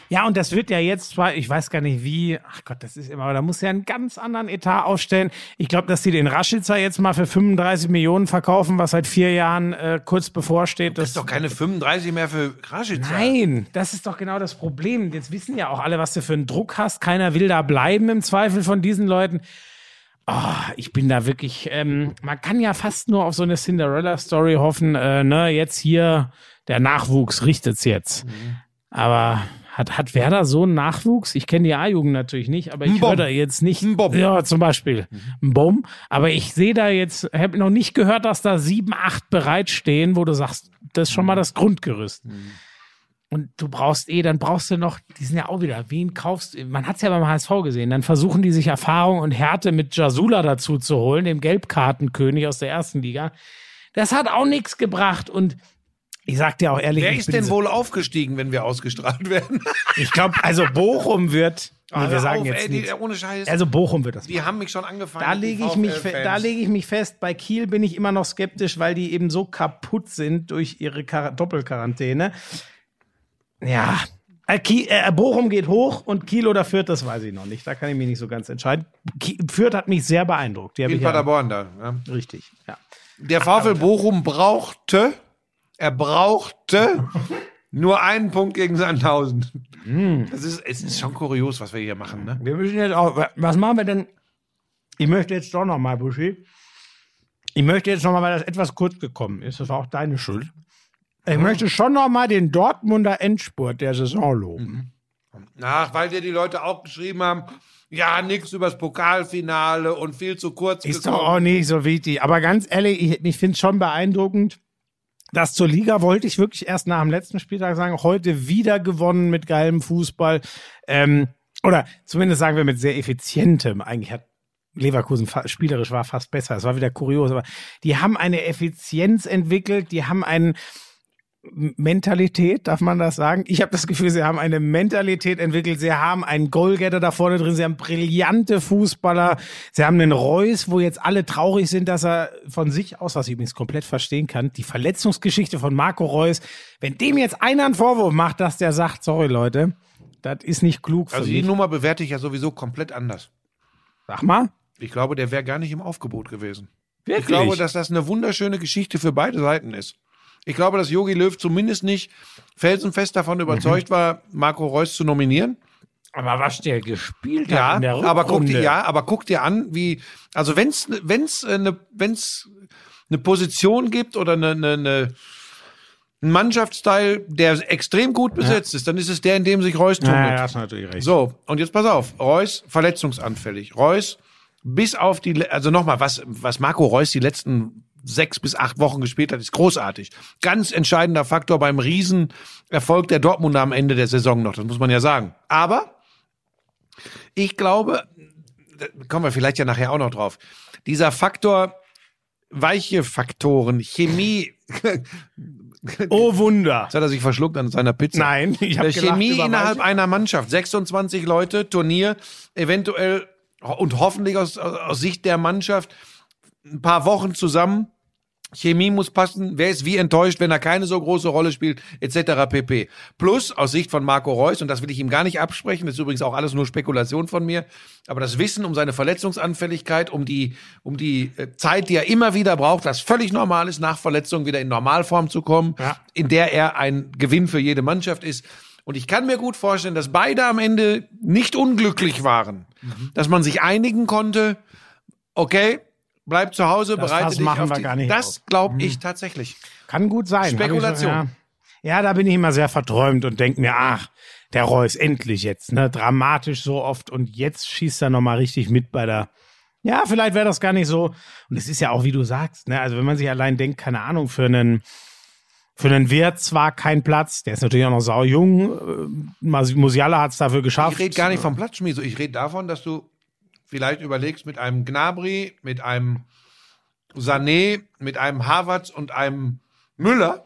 Ja, und das wird ja jetzt zwar, ich weiß gar nicht wie, ach Gott, das ist immer, aber da muss ja einen ganz anderen Etat aufstellen. Ich glaube, dass die den Raschitzer jetzt mal für 35 Millionen verkaufen, was seit vier Jahren äh, kurz bevorsteht. Das ist doch keine 35 mehr für Kraschitzer. Nein, das ist doch genau das Problem. Jetzt wissen ja auch alle, was du für einen Druck hast. Keiner will da bleiben im Zweifel von diesen Leuten. Oh, ich bin da wirklich, ähm, man kann ja fast nur auf so eine Cinderella-Story hoffen, äh, ne, jetzt hier, der Nachwuchs richtet's jetzt. Aber hat, hat Werder so einen Nachwuchs? Ich kenne die A-Jugend natürlich nicht, aber ich höre da jetzt nicht. Ein Bom. Ja, zum Beispiel. Ein Bom. Aber ich sehe da jetzt, habe noch nicht gehört, dass da sieben, acht bereitstehen, wo du sagst, das ist schon mal das Grundgerüst. Und du brauchst eh, dann brauchst du noch, die sind ja auch wieder, wen kaufst du? Man hat es ja beim HSV gesehen, dann versuchen die sich Erfahrung und Härte mit Jasula dazu zu holen, dem Gelbkartenkönig aus der ersten Liga. Das hat auch nichts gebracht und ich sag dir auch ehrlich, Wer ist denn so- wohl aufgestiegen, wenn wir ausgestrahlt werden? Ich glaube, also Bochum wird, nee, Hör wir sagen auf, jetzt ey, die, ohne Scheiß. Also Bochum wird das. die haben mich schon angefangen. Da lege ich mich, da lege ich mich fest. Bei Kiel bin ich immer noch skeptisch, weil die eben so kaputt sind durch ihre Quar Doppelquarantäne. Ja, äh, äh, Bochum geht hoch und Kiel oder Fürth, das weiß ich noch nicht. Da kann ich mich nicht so ganz entscheiden. Fürth hat mich sehr beeindruckt. Die in ja, Paderborn da. Ja. richtig. Ja. Der VfL Bochum brauchte, er brauchte nur einen Punkt gegen Sandhausen. Hm. Das ist, es ist schon kurios, was wir hier machen. Ne? Wir müssen jetzt auch. Was machen wir denn? Ich möchte jetzt doch noch mal, Buschi. Ich möchte jetzt noch mal, weil das etwas kurz gekommen ist. Das war auch deine Schuld. Ich möchte schon noch mal den Dortmunder Endspurt der Saison loben. Ach, weil dir die Leute auch geschrieben haben, ja, nix übers Pokalfinale und viel zu kurz Ist gekommen. doch auch nicht so wichtig. Aber ganz ehrlich, ich, ich finde es schon beeindruckend. Das zur Liga wollte ich wirklich erst nach dem letzten Spieltag sagen. Heute wieder gewonnen mit geilem Fußball. Ähm, oder zumindest sagen wir mit sehr effizientem. Eigentlich hat Leverkusen spielerisch war fast besser. Es war wieder kurios. Aber die haben eine Effizienz entwickelt. Die haben einen Mentalität, darf man das sagen? Ich habe das Gefühl, sie haben eine Mentalität entwickelt. Sie haben einen Goalgetter da vorne drin. Sie haben brillante Fußballer. Sie haben einen Reus, wo jetzt alle traurig sind, dass er von sich aus, was ich übrigens komplett verstehen kann, die Verletzungsgeschichte von Marco Reus, wenn dem jetzt einer einen Vorwurf macht, dass der sagt, sorry Leute, das ist nicht klug für Also die mich. Nummer bewerte ich ja sowieso komplett anders. Sag mal. Ich glaube, der wäre gar nicht im Aufgebot gewesen. Wirklich? Ich glaube, dass das eine wunderschöne Geschichte für beide Seiten ist. Ich glaube, dass Jogi Löw zumindest nicht felsenfest davon überzeugt Mhm. war, Marco Reus zu nominieren. aber was der gespielt hat Ja, in der Rückrunde. aber guck dir, ja, aber guck dir an, wie, also wenn's, wenn's, äh, ne, wenn's eine Position gibt oder eine, eine, eine ein Mannschaftsteil, der extrem gut besetzt ist, dann ist es der, in dem sich Reus tummelt. Ja, ja, hast natürlich recht. So, und jetzt pass auf. Reus, verletzungsanfällig. Reus, bis auf die, also nochmal, was, was Marco Reus die letzten sechs bis acht Wochen gespielt hat, ist großartig. Ganz entscheidender Faktor beim Riesenerfolg der Dortmunder am Ende der Saison noch, das muss man ja sagen. Aber ich glaube, da kommen wir vielleicht ja nachher auch noch drauf, dieser Faktor, weiche Faktoren, Chemie, Oh Wunder. jetzt hat er sich verschluckt an seiner Pizza. Nein, ich habe Chemie innerhalb einer Mannschaft. 26 Leute, Turnier, eventuell und hoffentlich aus, aus Sicht der Mannschaft ein paar Wochen zusammen. Chemie muss passen. Wer ist wie enttäuscht, wenn er keine so große Rolle spielt, etc. pp. Plus aus Sicht von Marco Reus, und das will ich ihm gar nicht absprechen, das ist übrigens auch alles nur Spekulation von mir, aber das Wissen um seine Verletzungsanfälligkeit, um die, um die äh, Zeit, die er immer wieder braucht, was völlig normal ist, nach Verletzung wieder in Normalform zu kommen, Ja. in der er ein Gewinn für jede Mannschaft ist. Und ich kann mir gut vorstellen, dass beide am Ende nicht unglücklich waren, dass man sich einigen konnte, okay, bleib zu Hause, Das bereite Fass dich machen auf wir die, gar nicht Das glaube ich tatsächlich. Kann gut sein. Spekulation. So, ja. ja, da bin ich immer sehr verträumt und denke mir, ach, der Reus, endlich jetzt, ne? Dramatisch so oft und jetzt schießt er nochmal richtig mit bei der. Ja, vielleicht wäre das gar nicht so. Und es ist ja auch, wie du sagst, ne? Also wenn man sich allein denkt, keine Ahnung, für einen für einen Wirt zwar kein Platz, der ist natürlich auch noch sau jung. äh, Musiala hat es dafür geschafft. Ich rede gar nicht vom Platzschmied, ich rede davon, dass du vielleicht überlegst, mit einem Gnabry, mit einem Sané, mit einem Havertz und einem Müller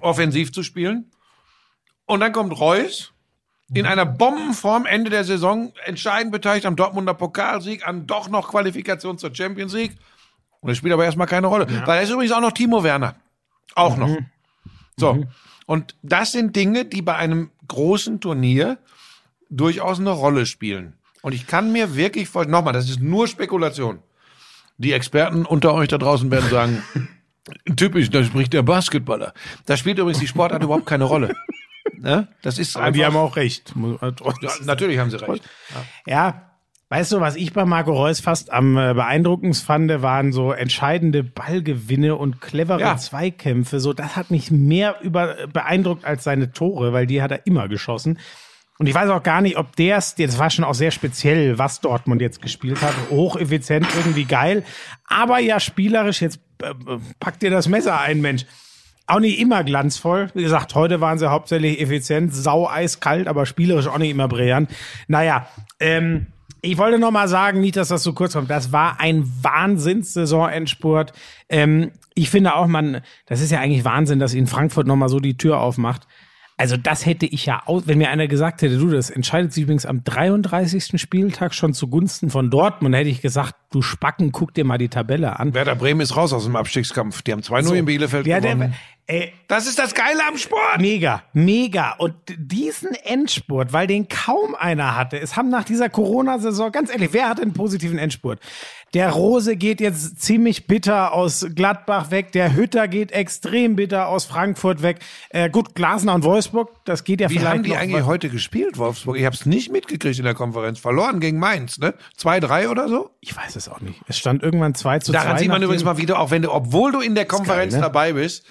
offensiv zu spielen. Und dann kommt Reus in einer Bombenform Ende der Saison entscheidend beteiligt am Dortmunder Pokalsieg, an doch noch Qualifikation zur Champions League. Und das spielt aber erstmal keine Rolle. Weil da ist übrigens auch noch Timo Werner. Auch noch. So. Und das sind Dinge, die bei einem großen Turnier durchaus eine Rolle spielen. Und ich kann mir wirklich vorstellen, nochmal, das ist nur Spekulation. Die Experten unter euch da draußen werden sagen, typisch, da spricht der Basketballer. Da spielt übrigens die Sportart überhaupt keine Rolle. Ne? Das ist Aber die einfach, haben auch recht. Trotzdem ja, natürlich haben sie recht. Ja, weißt du, was ich bei Marco Reus fast am äh, beeindruckendsten fand, waren so entscheidende Ballgewinne und clevere Ja. Zweikämpfe. So, das hat mich mehr über äh, beeindruckt als seine Tore, weil die hat er immer geschossen. Und ich weiß auch gar nicht, ob der es, das war schon auch sehr speziell, was Dortmund jetzt gespielt hat. Hocheffizient, irgendwie geil. Aber ja, spielerisch, jetzt äh, packt dir das Messer ein, Mensch. Auch nicht immer glanzvoll. Wie gesagt, heute waren sie hauptsächlich effizient, sau eiskalt, aber spielerisch auch nicht immer brillant. Naja, ähm, ich wollte noch mal sagen, nicht, dass das so kurz kommt. Das war ein Wahnsinns-Saisonendspurt. Ähm, ich finde auch, man, das ist ja eigentlich Wahnsinn, dass in Frankfurt noch mal so die Tür aufmacht. Also das hätte ich ja aus, wenn mir einer gesagt hätte, du, das entscheidet sich übrigens am 33. Spieltag schon zugunsten von Dortmund, hätte ich gesagt, du Spacken, guck dir mal die Tabelle an. Werder Bremen ist raus aus dem Abstiegskampf. Die haben 2-0 in Bielefeld Ja, gewonnen. der, ey, das ist das Geile am Sport. Mega, mega. Und diesen Endspurt, weil den kaum einer hatte, es haben nach dieser Corona-Saison, ganz ehrlich, wer hatte einen positiven Endspurt? Der Rose geht jetzt ziemlich bitter aus Gladbach weg, der Hütter geht extrem bitter aus Frankfurt weg. Äh, gut, Glasner und Wolfsburg, das geht ja Wie vielleicht haben die eigentlich heute gespielt, Wolfsburg? Ich habe es nicht mitgekriegt in der Konferenz. Verloren gegen Mainz, ne? 2-3 oder so? ich weiß es auch nicht. Es stand irgendwann 2 zu 2. Daran sieht man übrigens mal wieder, auch wenn du, obwohl du in der Konferenz geil, ne? dabei bist,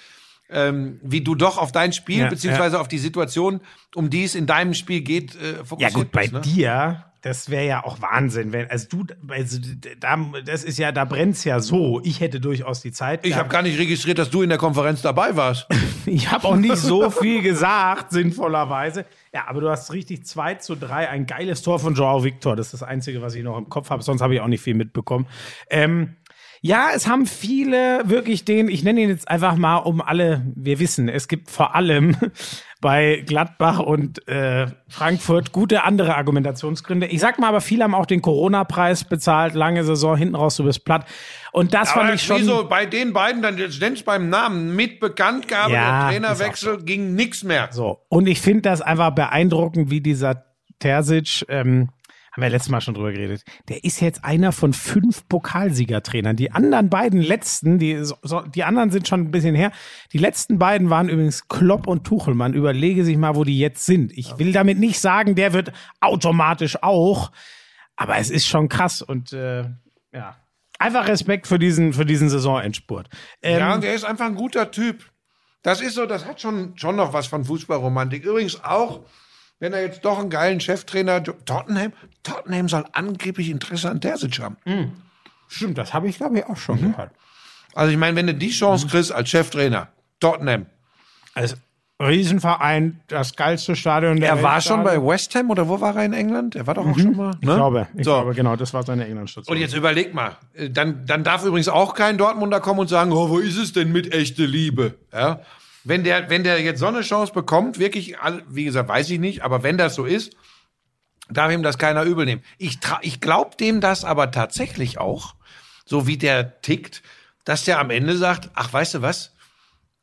ähm, wie du doch auf dein Spiel Ja, beziehungsweise auf die Situation, um die es in deinem Spiel geht, äh, Ja fokussiert gut, bei bist. Ne? dir, das wäre ja auch Wahnsinn, wenn also du, also da, das ist ja, da brennt's ja so. Ich hätte durchaus die Zeit. Ich habe gar nicht registriert, dass du in der Konferenz dabei warst. Ich habe auch nicht so viel gesagt, sinnvollerweise. Ja, aber du hast richtig 2 zu 3, ein geiles Tor von Joao Victor. Das ist das Einzige, was ich noch im Kopf habe. Sonst habe ich auch nicht viel mitbekommen. Ähm, ja, es haben viele wirklich den, ich nenne ihn jetzt einfach mal um alle, wir wissen, es gibt vor allem bei Gladbach und äh, Frankfurt gute andere Argumentationsgründe. Ich sag mal, aber viele haben auch den Corona-Preis bezahlt, lange Saison, hinten raus, du bist platt. Und das fand Aber ich schon. wieso bei den beiden, dann jetzt nennst beim Namen, mit Bekanntgabe Ja, der Trainerwechsel ging nix mehr. So. Und ich finde das einfach beeindruckend, wie dieser Terzic, ähm, haben wir letztes Mal schon drüber geredet, der ist jetzt einer von fünf Pokalsiegertrainern. Die anderen beiden letzten, die, so, die anderen sind schon ein bisschen her. Die letzten beiden waren übrigens Klopp und Tuchel. Man überlege sich mal, wo die jetzt sind. Ich will damit nicht sagen, der wird automatisch auch, aber es ist schon krass und äh, ja. Einfach Respekt für diesen, für diesen Saisonendspurt. Ähm, Ja, und er ist einfach ein guter Typ. Das ist so, das hat schon, schon noch was von Fußballromantik. Übrigens auch, wenn er jetzt doch einen geilen Cheftrainer, Tottenham, Tottenham soll angeblich Interesse an Terzic haben. Stimmt, das habe ich, glaube ich, auch schon gehört. Also ich meine, wenn du die Chance kriegst als Cheftrainer, Tottenham. Also Riesenverein, das geilste Stadion der Er war schon bei. West Ham oder wo war er in England? Er war doch auch schon mal. Ne? Ich glaube, ich so. glaube, genau, das war seine England-Station. Und jetzt überleg mal, äh, dann, dann darf übrigens auch kein Dortmunder kommen und sagen, oh, wo ist es denn mit echte Liebe? Ja? Wenn der, wenn der jetzt so eine Chance bekommt, wirklich, wie gesagt, weiß ich nicht, aber wenn das so ist, darf ihm das keiner übel nehmen. Ich, ich glaube dem das aber tatsächlich auch, so wie der tickt, dass der am Ende sagt, ach, weißt du was?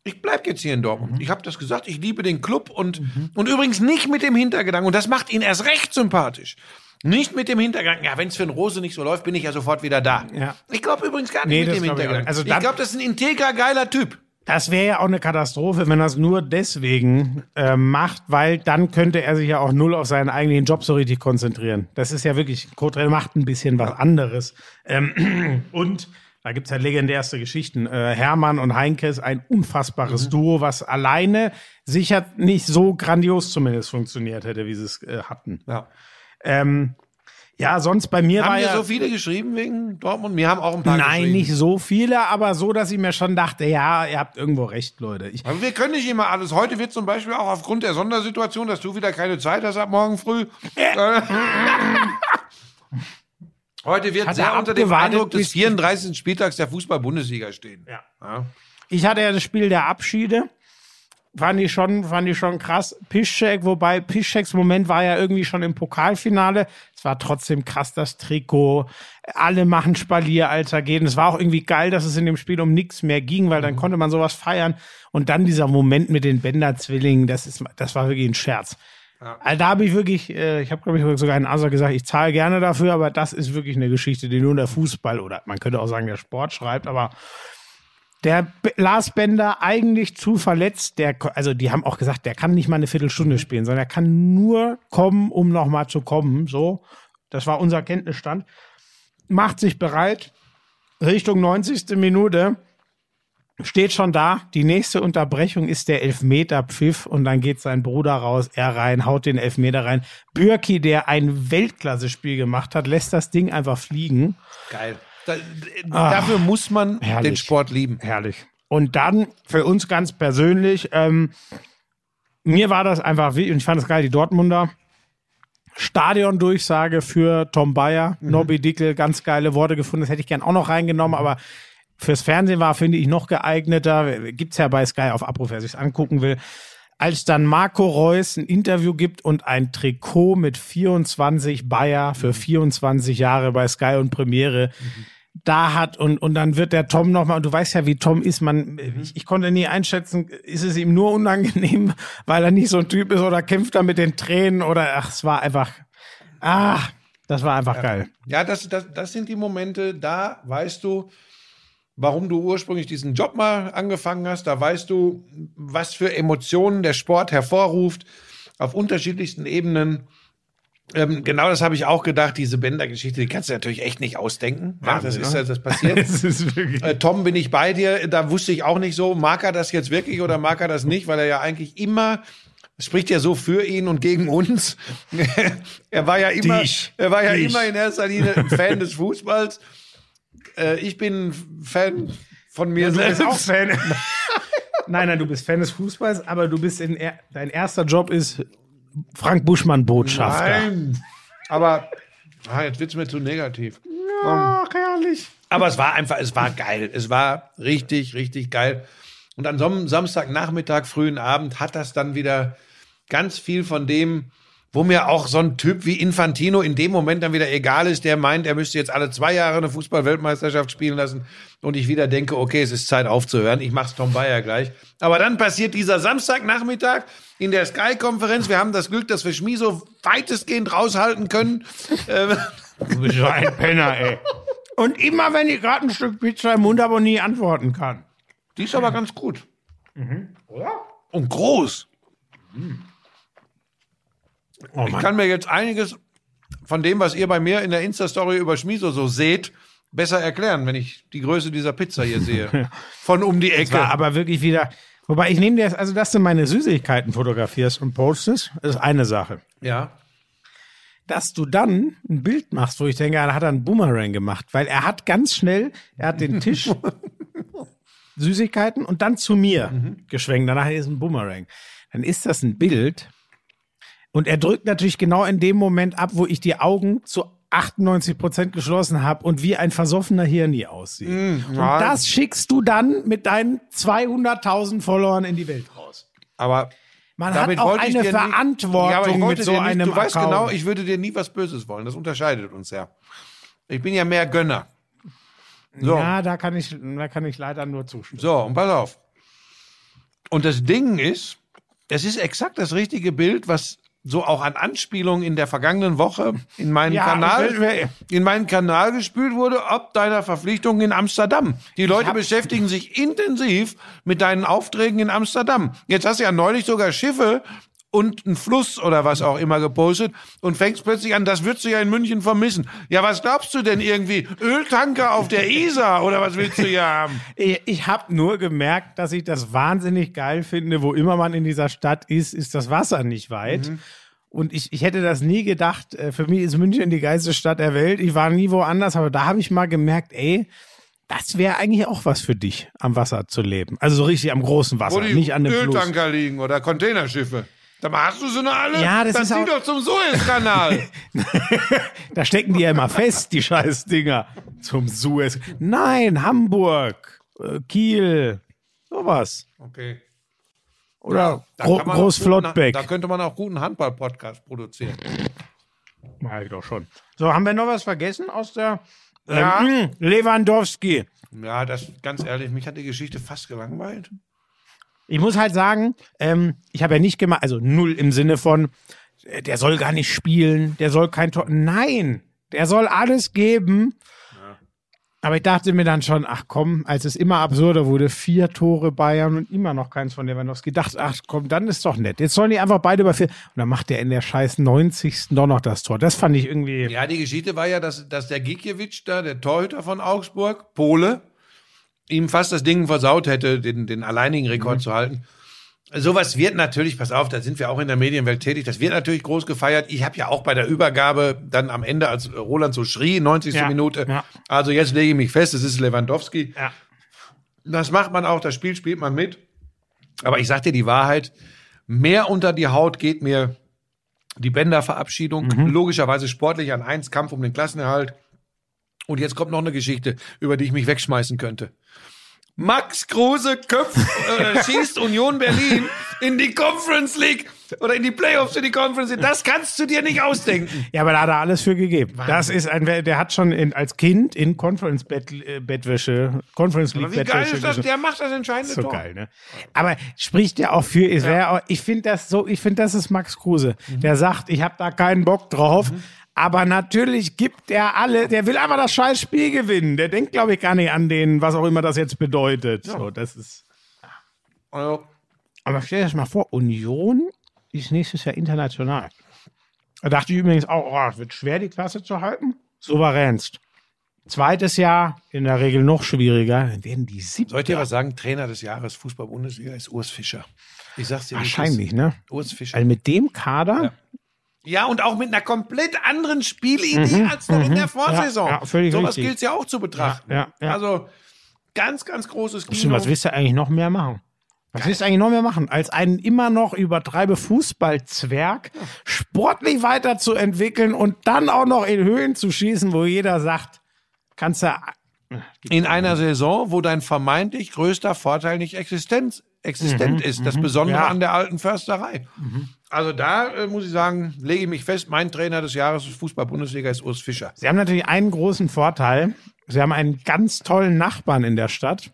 Ich bleib jetzt hier in Dortmund. Ich habe das gesagt, ich liebe den Club und, und übrigens nicht mit dem Hintergedanken, und das macht ihn erst recht sympathisch. Nicht mit dem Hintergedanken, ja, wenn es für den Rose nicht so läuft, bin ich ja sofort wieder da. Ja. Ich glaube übrigens gar nicht Nee, mit dem ich Hintergedanken. nicht. Also ich glaube, das ist ein integrer, geiler Typ. Das wäre ja auch eine Katastrophe, wenn er es nur deswegen äh, macht, weil dann könnte er sich ja auch null auf seinen eigentlichen Job so richtig konzentrieren. Das ist ja wirklich, Kotrell macht ein bisschen was anderes. Ähm, und da gibt's ja legendärste Geschichten. Äh, Hermann und Heinke ist ein unfassbares Duo, was alleine sicher nicht so grandios zumindest funktioniert hätte, wie sie es äh, hatten. Ja. Ähm, ja, sonst bei mir Haben war dir ja so viele geschrieben wegen Dortmund? Wir haben auch ein paar Nein, nicht so viele, aber so, dass ich mir schon dachte, ja, ihr habt irgendwo recht, Leute. Ich, Aber wir können nicht immer alles. Heute wird zum Beispiel auch aufgrund der Sondersituation, dass du wieder keine Zeit hast ab morgen früh. Äh, Heute wird sehr er unter dem Eindruck des bis- 34. Spieltags der Fußball-Bundesliga stehen. Ja. Ja. Ich hatte ja das Spiel der Abschiede fand ich schon, fand ich schon krass. Piszczek, wobei Piszczeks Moment war ja irgendwie schon im Pokalfinale. Es war trotzdem krass, das Trikot. Alle machen Spalier, Alter, gehen. Es war auch irgendwie geil, dass es in dem Spiel um nichts mehr ging, weil dann konnte man sowas feiern. Und dann dieser Moment mit den Bender-Zwillingen, das ist, das war wirklich ein Scherz. Also da habe ich wirklich, äh, ich habe glaube ich sogar in Asa gesagt, ich zahle gerne dafür, aber das ist wirklich eine Geschichte, die nur der Fußball oder man könnte auch sagen der Sport schreibt, aber der B Lars Bender eigentlich zu verletzt, der, also die haben auch gesagt, der kann nicht mal eine Viertelstunde spielen, sondern er kann nur kommen, um nochmal zu kommen, so. Das war unser Kenntnisstand. Macht sich bereit, Richtung 90. Minute, steht schon da. Die nächste Unterbrechung ist der Elfmeter-Pfiff und dann geht sein Bruder raus, er rein, haut den Elfmeter rein. Bürki, der ein Weltklasse-Spiel gemacht hat, lässt das Ding einfach fliegen. Geil. Da, dafür muss man herrlich. den Sport lieben. Herrlich. Und dann für uns ganz persönlich, ähm, mir war das einfach wie, und ich fand das geil, die Dortmunder. Stadiondurchsage für Tom Bayer, Nobby Dickel, ganz geile Worte gefunden. Das hätte ich gern auch noch reingenommen, aber fürs Fernsehen war, finde ich, noch geeigneter. Gibt's ja bei Sky auf Abruf, wer sich's angucken will. Als dann Marco Reus ein Interview gibt und ein Trikot mit 24 Bayer für 24 Jahre bei Sky und Premiere da hat und, und dann wird der Tom nochmal, und du weißt ja, wie Tom ist, man, ich, ich konnte nie einschätzen, ist es ihm nur unangenehm, weil er nicht so ein Typ ist oder kämpft er mit den Tränen oder ach, es war einfach, ah, das war einfach geil. Ja, das, das, das sind die Momente, da weißt du, warum du ursprünglich diesen Job mal angefangen hast. Da weißt du, was für Emotionen der Sport hervorruft auf unterschiedlichsten Ebenen. Ähm, genau das habe ich auch gedacht. Diese Bänder-Geschichte, die kannst du natürlich echt nicht ausdenken. Ja, das ist ne? ja das passiert. Es ist. Äh, Tom, bin ich bei dir. Da wusste ich auch nicht so, mag er das jetzt wirklich oder mag er das nicht, weil er ja eigentlich immer, spricht ja so für ihn und gegen uns. er war ja immer, Dich. er war ja Dich. immer in erster Linie ein Fan des Fußballs. Äh, ich bin Fan von mir Du bist selbst. auch Fan. nein, nein, du bist Fan des Fußballs, aber du bist in, er, dein erster Job ist Frank Buschmann Botschafter. Nein. Aber ah, jetzt wird's mir zu negativ. Ach, herrlich. Aber es war einfach, es war geil. Es war richtig, richtig geil. Und an so einem Samstagnachmittag, frühen Abend hat das dann wieder ganz viel von dem, wo mir auch so ein Typ wie Infantino in dem Moment dann wieder egal ist, der meint, er müsste jetzt alle zwei Jahre eine Fußball-Weltmeisterschaft spielen lassen und ich wieder denke, okay, es ist Zeit aufzuhören, ich mach's Tom Bayer gleich. Aber dann passiert dieser Samstagnachmittag in der Sky-Konferenz, wir haben das Glück, dass wir Schmiso weitestgehend raushalten können. Ähm, Du bist so ein Penner, ey. Und immer, wenn ich gerade ein Stück Pizza im Mund habe und nie antworten kann. Die ist aber ganz gut. Und groß. Oh Ich kann mir jetzt einiges von dem, was ihr bei mir in der Insta-Story über Schmiso so seht, besser erklären, wenn ich die Größe dieser Pizza hier sehe. Von um die Ecke. aber wirklich wieder. Wobei ich nehme dir das, also dass du meine Süßigkeiten fotografierst und postest, ist eine Sache. ja. Dass du dann ein Bild machst, wo ich denke, da hat er einen Boomerang gemacht, weil er hat ganz schnell, er hat den Tisch Süßigkeiten und dann zu mir geschwenkt. Danach ist ein Boomerang. Dann ist das ein Bild und er drückt natürlich genau in dem Moment ab, wo ich die Augen zu 98 Prozent geschlossen habe und wie ein versoffener Hirni aussieht. und ja. das schickst du dann mit deinen 200.000 Followern in die Welt raus. Aber Man hat auch eine Verantwortung ich mit so dir nicht, einem Du weißt Account. genau, ich würde dir nie was Böses wollen. Das unterscheidet uns ja. Ich bin ja mehr Gönner. So. Ja, da kann ich, da kann ich leider nur zustimmen. So, und pass auf. Und das Ding ist, es ist exakt das richtige Bild, was so auch an Anspielungen in der vergangenen Woche in meinen Ja, Kanal, in meinen Kanal gespült wurde, ob deiner Verpflichtungen in Amsterdam. Die Leute beschäftigen sich intensiv mit deinen Aufträgen in Amsterdam. Jetzt hast du ja neulich sogar Schiffe und einen Fluss oder was auch immer gepostet und fängst plötzlich an, das würdest du ja in München vermissen. Ja, was glaubst du denn irgendwie? Öltanker auf der Isar oder was willst du hier haben? Ich, ich habe nur gemerkt, dass ich das wahnsinnig geil finde, wo immer man in dieser Stadt ist, ist das Wasser nicht weit. Mhm. Und ich, ich hätte das nie gedacht. Äh, Für mich ist München die geilste Stadt der Welt. Ich war nie woanders, aber da habe ich mal gemerkt, ey, das wäre eigentlich auch was für dich, am Wasser zu leben. Also so richtig am großen Wasser, nicht an dem Fluss. Öltanker liegen oder Containerschiffe. Mal, hast du sie noch alle? Ja, das Dann ist zieh auch- doch zum Suezkanal. Da stecken die ja immer fest, die scheiß Dinger. Zum Suez. Nein, Hamburg, äh, Kiel, sowas. okay. Oder Da Gro kann man auch Groß guten- Flottbeck? Da könnte man auch guten Handball-Podcast produzieren. Ja, ich doch schon. So, haben wir noch was vergessen aus der Ja. ähm, Lewandowski? Ja, das ganz ehrlich, mich hat die Geschichte fast gelangweilt. Ich muss halt sagen, ähm, ich habe ja nicht gemacht, also null im Sinne von, äh, der soll gar nicht spielen, der soll kein Tor. Nein, der soll alles geben. Aber ich dachte mir dann schon, ach komm, als es immer absurder wurde, vier Tore Bayern und immer noch keins von Lewandowski, dachte, ach komm, dann ist doch nett. Jetzt sollen die einfach beide über vier. Und dann macht der in der scheiß 90. doch noch das Tor. Das fand ich irgendwie. Ja, die Geschichte war ja, dass, dass der Gikiewicz da, der Torhüter von Augsburg, Pole, ihm fast das Ding versaut hätte, den, den alleinigen Rekord zu halten. Sowas wird natürlich, pass auf, da sind wir auch in der Medienwelt tätig, das wird natürlich groß gefeiert. Ich habe ja auch bei der Übergabe dann am Ende, als Roland so schrie, 90. Ja, Minute, ja. also jetzt lege ich mich fest, es ist Lewandowski. Ja. Das macht man auch, das Spiel spielt man mit. Aber ich sag dir die Wahrheit, mehr unter die Haut geht mir die Bänderverabschiedung, logischerweise sportlich an eins, Kampf um den Klassenerhalt. Und jetzt kommt noch eine Geschichte, über die ich mich wegschmeißen könnte. Max Kruse köpft, äh, schießt Union Berlin in die Conference League oder in die Playoffs für die Conference League. Das kannst du dir nicht ausdenken. Ja, aber da hat er alles für gegeben. Das ist ein, der hat schon in, als Kind in Conference Bett, äh, Bettwäsche, Conference League Wie geil Bettwäsche ist das? Der macht das entscheidende So Tor. geil, ne? Aber spricht ja auch für, auch, ich finde das so, ich finde, das ist Max Kruse. Mhm. Der sagt, ich habe da keinen Bock drauf. Aber natürlich gibt er alle, der will einfach das scheiß Spiel gewinnen. Der denkt, glaube ich, gar nicht an den, was auch immer das jetzt bedeutet. So, das ist. Also, Aber stell dir das mal vor, Union ist nächstes Jahr international. Da dachte ich übrigens auch, oh, es wird schwer, die Klasse zu halten. Souveränst. Zweites Jahr in der Regel noch schwieriger. Dann werden die siebte. soll ich dir was sagen? Trainer des Jahres Fußball-Bundesliga ist Urs Fischer. Ich sag's dir. Wahrscheinlich, ne? Urs Fischer. Also mit dem Kader. Ja, und auch mit einer komplett anderen Spielidee als noch in der Vorsaison. Mhm, Ja, ja, völlig Sowas gilt ja auch zu betrachten. Ja, ja, ja. Also ganz, ganz großes Stimmt, Kino. was willst du eigentlich noch mehr machen? Was willst du eigentlich noch mehr machen, als einen immer noch übertreibe Fußballzwerg sportlich weiterzuentwickeln und dann auch noch in Höhen zu schießen, wo jeder sagt, kannst du in einer Saison, wo dein vermeintlich größter Vorteil nicht existenz, existent ist. Das Besondere Mhm, Ja. an der alten Försterei. Also da äh, muss ich sagen, lege ich mich fest, mein Trainer des Jahres Fußball-Bundesliga ist Urs Fischer. Sie haben natürlich einen großen Vorteil. Sie haben einen ganz tollen Nachbarn in der Stadt,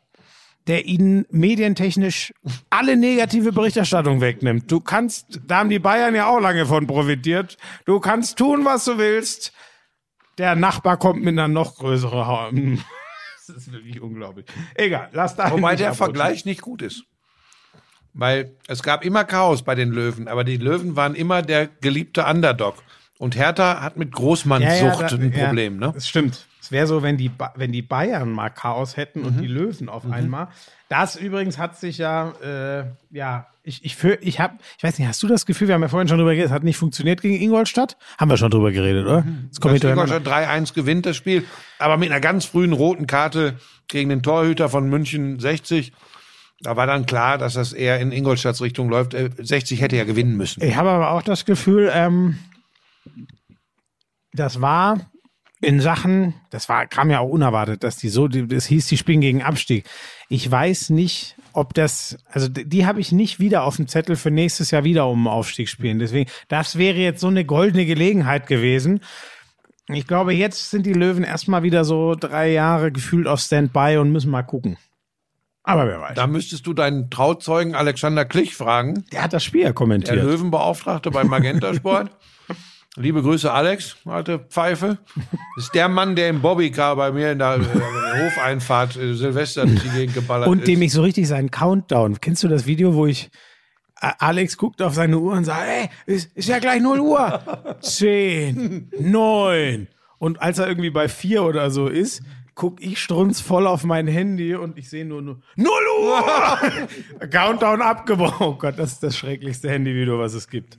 der ihnen medientechnisch alle negative Berichterstattung wegnimmt. Du kannst, da haben die Bayern ja auch lange von profitiert. Du kannst tun, was du willst. Der Nachbar kommt mit einer noch größeren Ha- Das ist wirklich unglaublich. Egal, lass da. Wobei der abrutschen. Vergleich nicht gut ist. Weil es gab immer Chaos bei den Löwen, aber die Löwen waren immer der geliebte Underdog. Und Hertha hat mit Großmannssucht da- ein ja, Problem, ne? Das stimmt. Es wäre so, wenn die, ba wenn die Bayern mal Chaos hätten Mhm. und die Löwen auf einmal. Das übrigens hat sich ja, äh, ja, ich, ich, für, ich habe, ich weiß nicht, hast du das Gefühl, wir haben ja vorhin schon drüber geredet, es hat nicht funktioniert gegen Ingolstadt? Haben wir schon drüber geredet, oder? Mhm. Ingolstadt 3-1 gewinnt das Spiel, aber mit einer ganz frühen roten Karte gegen den Torhüter von München 60. Da war dann klar, dass das eher in Ingolstadts Richtung läuft. Äh, 60 hätte ja gewinnen müssen. Ich habe aber auch das Gefühl, ähm, das war in Sachen, das war, kam ja auch unerwartet, dass die so, das hieß, die spielen gegen Abstieg. Ich weiß nicht, ob das, also die, habe ich nicht wieder auf dem Zettel für nächstes Jahr wieder um Aufstieg spielen. Deswegen, das wäre jetzt so eine goldene Gelegenheit gewesen. Ich glaube, jetzt sind die Löwen erstmal wieder so drei Jahre gefühlt auf Standby und müssen mal gucken. Aber wer weiß. Da müsstest du deinen Trauzeugen Alexander Klich fragen, Der hat das Spiel ja der kommentiert. Löwenbeauftragte bei Magenta Sport. Liebe Grüße, Alex, alte Pfeife. Das ist der Mann, der im Bobbycar bei mir in der äh, Hofeinfahrt äh, Silvester durch die Gegend geballert Und ist. dem ich so richtig seinen Countdown. Kennst du das Video, wo ich Alex guckt auf seine Uhr und sagt, ey, ist, ist ja gleich 0 Uhr. Zehn, neun. Und als er irgendwie bei vier oder so ist, guck ich strunzvoll auf mein Handy und ich sehe nur, nur 0 Uhr! Countdown abgebrochen. Oh Gott, das ist das schrecklichste Handyvideo, was es gibt.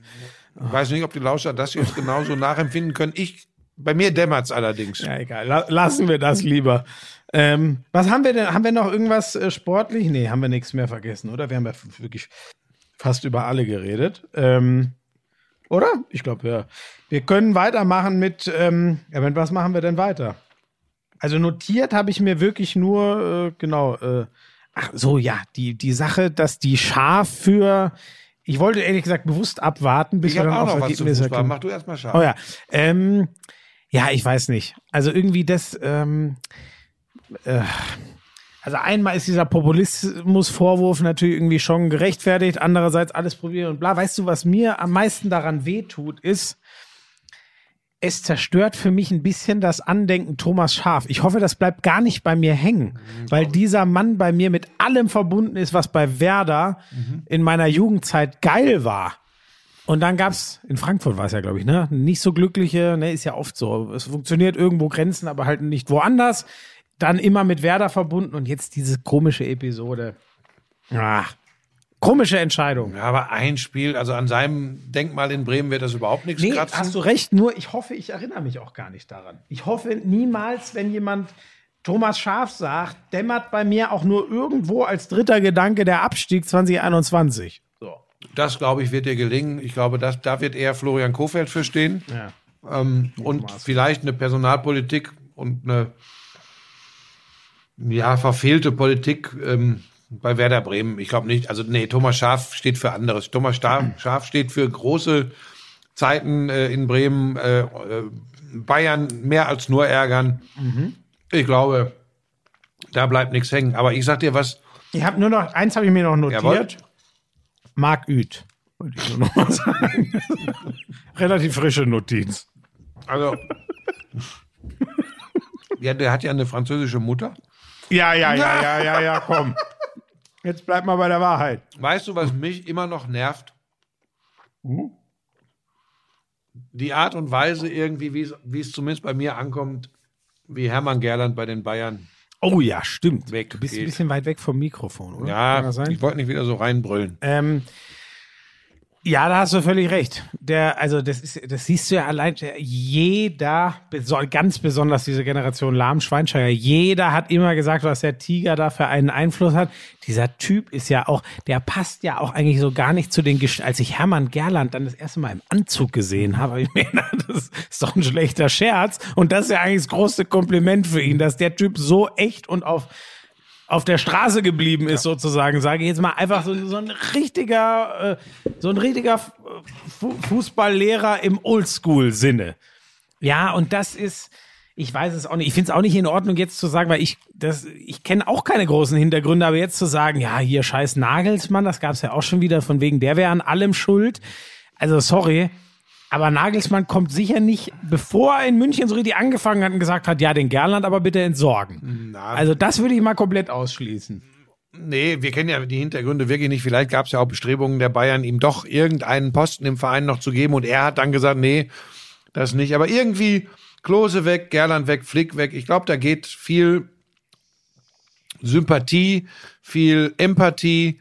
Ich weiß nicht, ob die Lauscher das jetzt genauso nachempfinden können. Ich, bei mir dämmert's allerdings. Ja, egal. La lassen wir das lieber. Ähm, was haben wir denn? Haben wir noch irgendwas äh, sportlich? Nee, haben wir nichts mehr vergessen, oder? Wir haben ja wirklich fast über alle geredet. Ähm, oder? Ich glaube, ja. Wir können weitermachen mit, ähm, ja, mit was machen wir denn weiter? Also notiert habe ich mir wirklich nur, äh, genau, äh, ach so, ja, die, die Sache, dass die scharf für, ich wollte ehrlich gesagt bewusst abwarten, bis Ich wir dann auch noch was zu Ergebnisse kommen. Mach du erst mal scharf. Oh ja. Ähm, ja, ich weiß nicht. Also irgendwie das, ähm, äh, also einmal ist dieser Populismusvorwurf natürlich irgendwie schon gerechtfertigt, andererseits alles probieren und bla. Weißt du, was mir am meisten daran wehtut, ist, es zerstört für mich ein bisschen das Andenken Thomas Schaf. Ich hoffe, das bleibt gar nicht bei mir hängen, weil dieser Mann bei mir mit allem verbunden ist, was bei Werder in meiner Jugendzeit geil war. Und dann gab's in Frankfurt war es ja, glaube ich, ne? Nicht so glückliche, ne, ist ja oft so. Es funktioniert irgendwo Grenzen, aber halt nicht woanders. Dann immer mit Werder verbunden und jetzt diese komische Episode. Ah, komische Entscheidung. Ja, aber ein Spiel, also an seinem Denkmal in Bremen wird das überhaupt nichts Nee, kratzen. hast du recht, nur ich hoffe, ich erinnere mich auch gar nicht daran. Ich hoffe niemals, wenn jemand Thomas Schaf sagt, dämmert bei mir auch nur irgendwo als dritter Gedanke der Abstieg 2021. So. Das, glaube ich, wird dir gelingen. Ich glaube, das, da wird eher Florian Kofeld für stehen. Ja. Ähm, und vielleicht eine Personalpolitik und eine ja, verfehlte Politik ähm, bei Werder Bremen. Ich glaube nicht. Also, nee, Thomas Schaf steht für anderes. Thomas Schaf steht für große Zeiten äh, in Bremen. Äh, äh, Bayern mehr als nur ärgern. Ich glaube, da bleibt nichts hängen. Aber ich sag dir was. Ich habe nur noch, eins habe ich mir noch notiert. Jawohl. Marc Uth. Wollte ich nur noch mal sagen. Relativ frische Notiz. Also. ja, der hat ja eine französische Mutter. Ja, ja, ja, ja, ja, ja, komm. Jetzt bleib mal bei der Wahrheit. Weißt du, was mich immer noch nervt? Die Art und Weise irgendwie, wie es- zumindest bei mir ankommt, wie Hermann Gerland bei den Bayern. Oh ja, stimmt. Weg du bist ein bisschen weit weg vom Mikrofon, oder? Ja, ich wollte nicht wieder so reinbrüllen. Ähm, ja, da hast du völlig recht. Der, also das ist, das siehst du ja allein. Der, jeder, ganz besonders diese Generation Lahm Schweinsteiger, jeder hat immer gesagt, was der Tiger da für einen Einfluss hat. Dieser Typ ist ja auch, der passt ja auch eigentlich so gar nicht zu den. Gest Als ich Hermann Gerland dann das erste Mal im Anzug gesehen habe, habe ich mir gedacht, das ist doch ein schlechter Scherz. Und das ist ja eigentlich das große Kompliment für ihn, dass der Typ so echt und auf auf der Straße geblieben ist, sozusagen, sage ich jetzt mal, einfach so, so ein richtiger, äh, so ein richtiger Fu Fußballlehrer im Oldschool-Sinne. Ja, und das ist, ich weiß es auch nicht, ich finde es auch nicht in Ordnung, jetzt zu sagen, weil ich, das, ich kenne auch keine großen Hintergründe, aber jetzt zu sagen, ja, hier scheiß Nagelsmann, das gab es ja auch schon wieder, von wegen, der wäre an allem schuld. Also, sorry, aber Nagelsmann kommt sicher nicht, bevor er in München so richtig angefangen hat und gesagt hat, ja, den Gerland aber bitte entsorgen. Also das würde ich mal komplett ausschließen. Nee, wir kennen ja die Hintergründe wirklich nicht. Vielleicht gab es ja auch Bestrebungen der Bayern, ihm doch irgendeinen Posten im Verein noch zu geben. Und er hat dann gesagt, nee, das nicht. Aber irgendwie Klose weg, Gerland weg, Flick weg. Ich glaube, da geht viel Sympathie, viel Empathie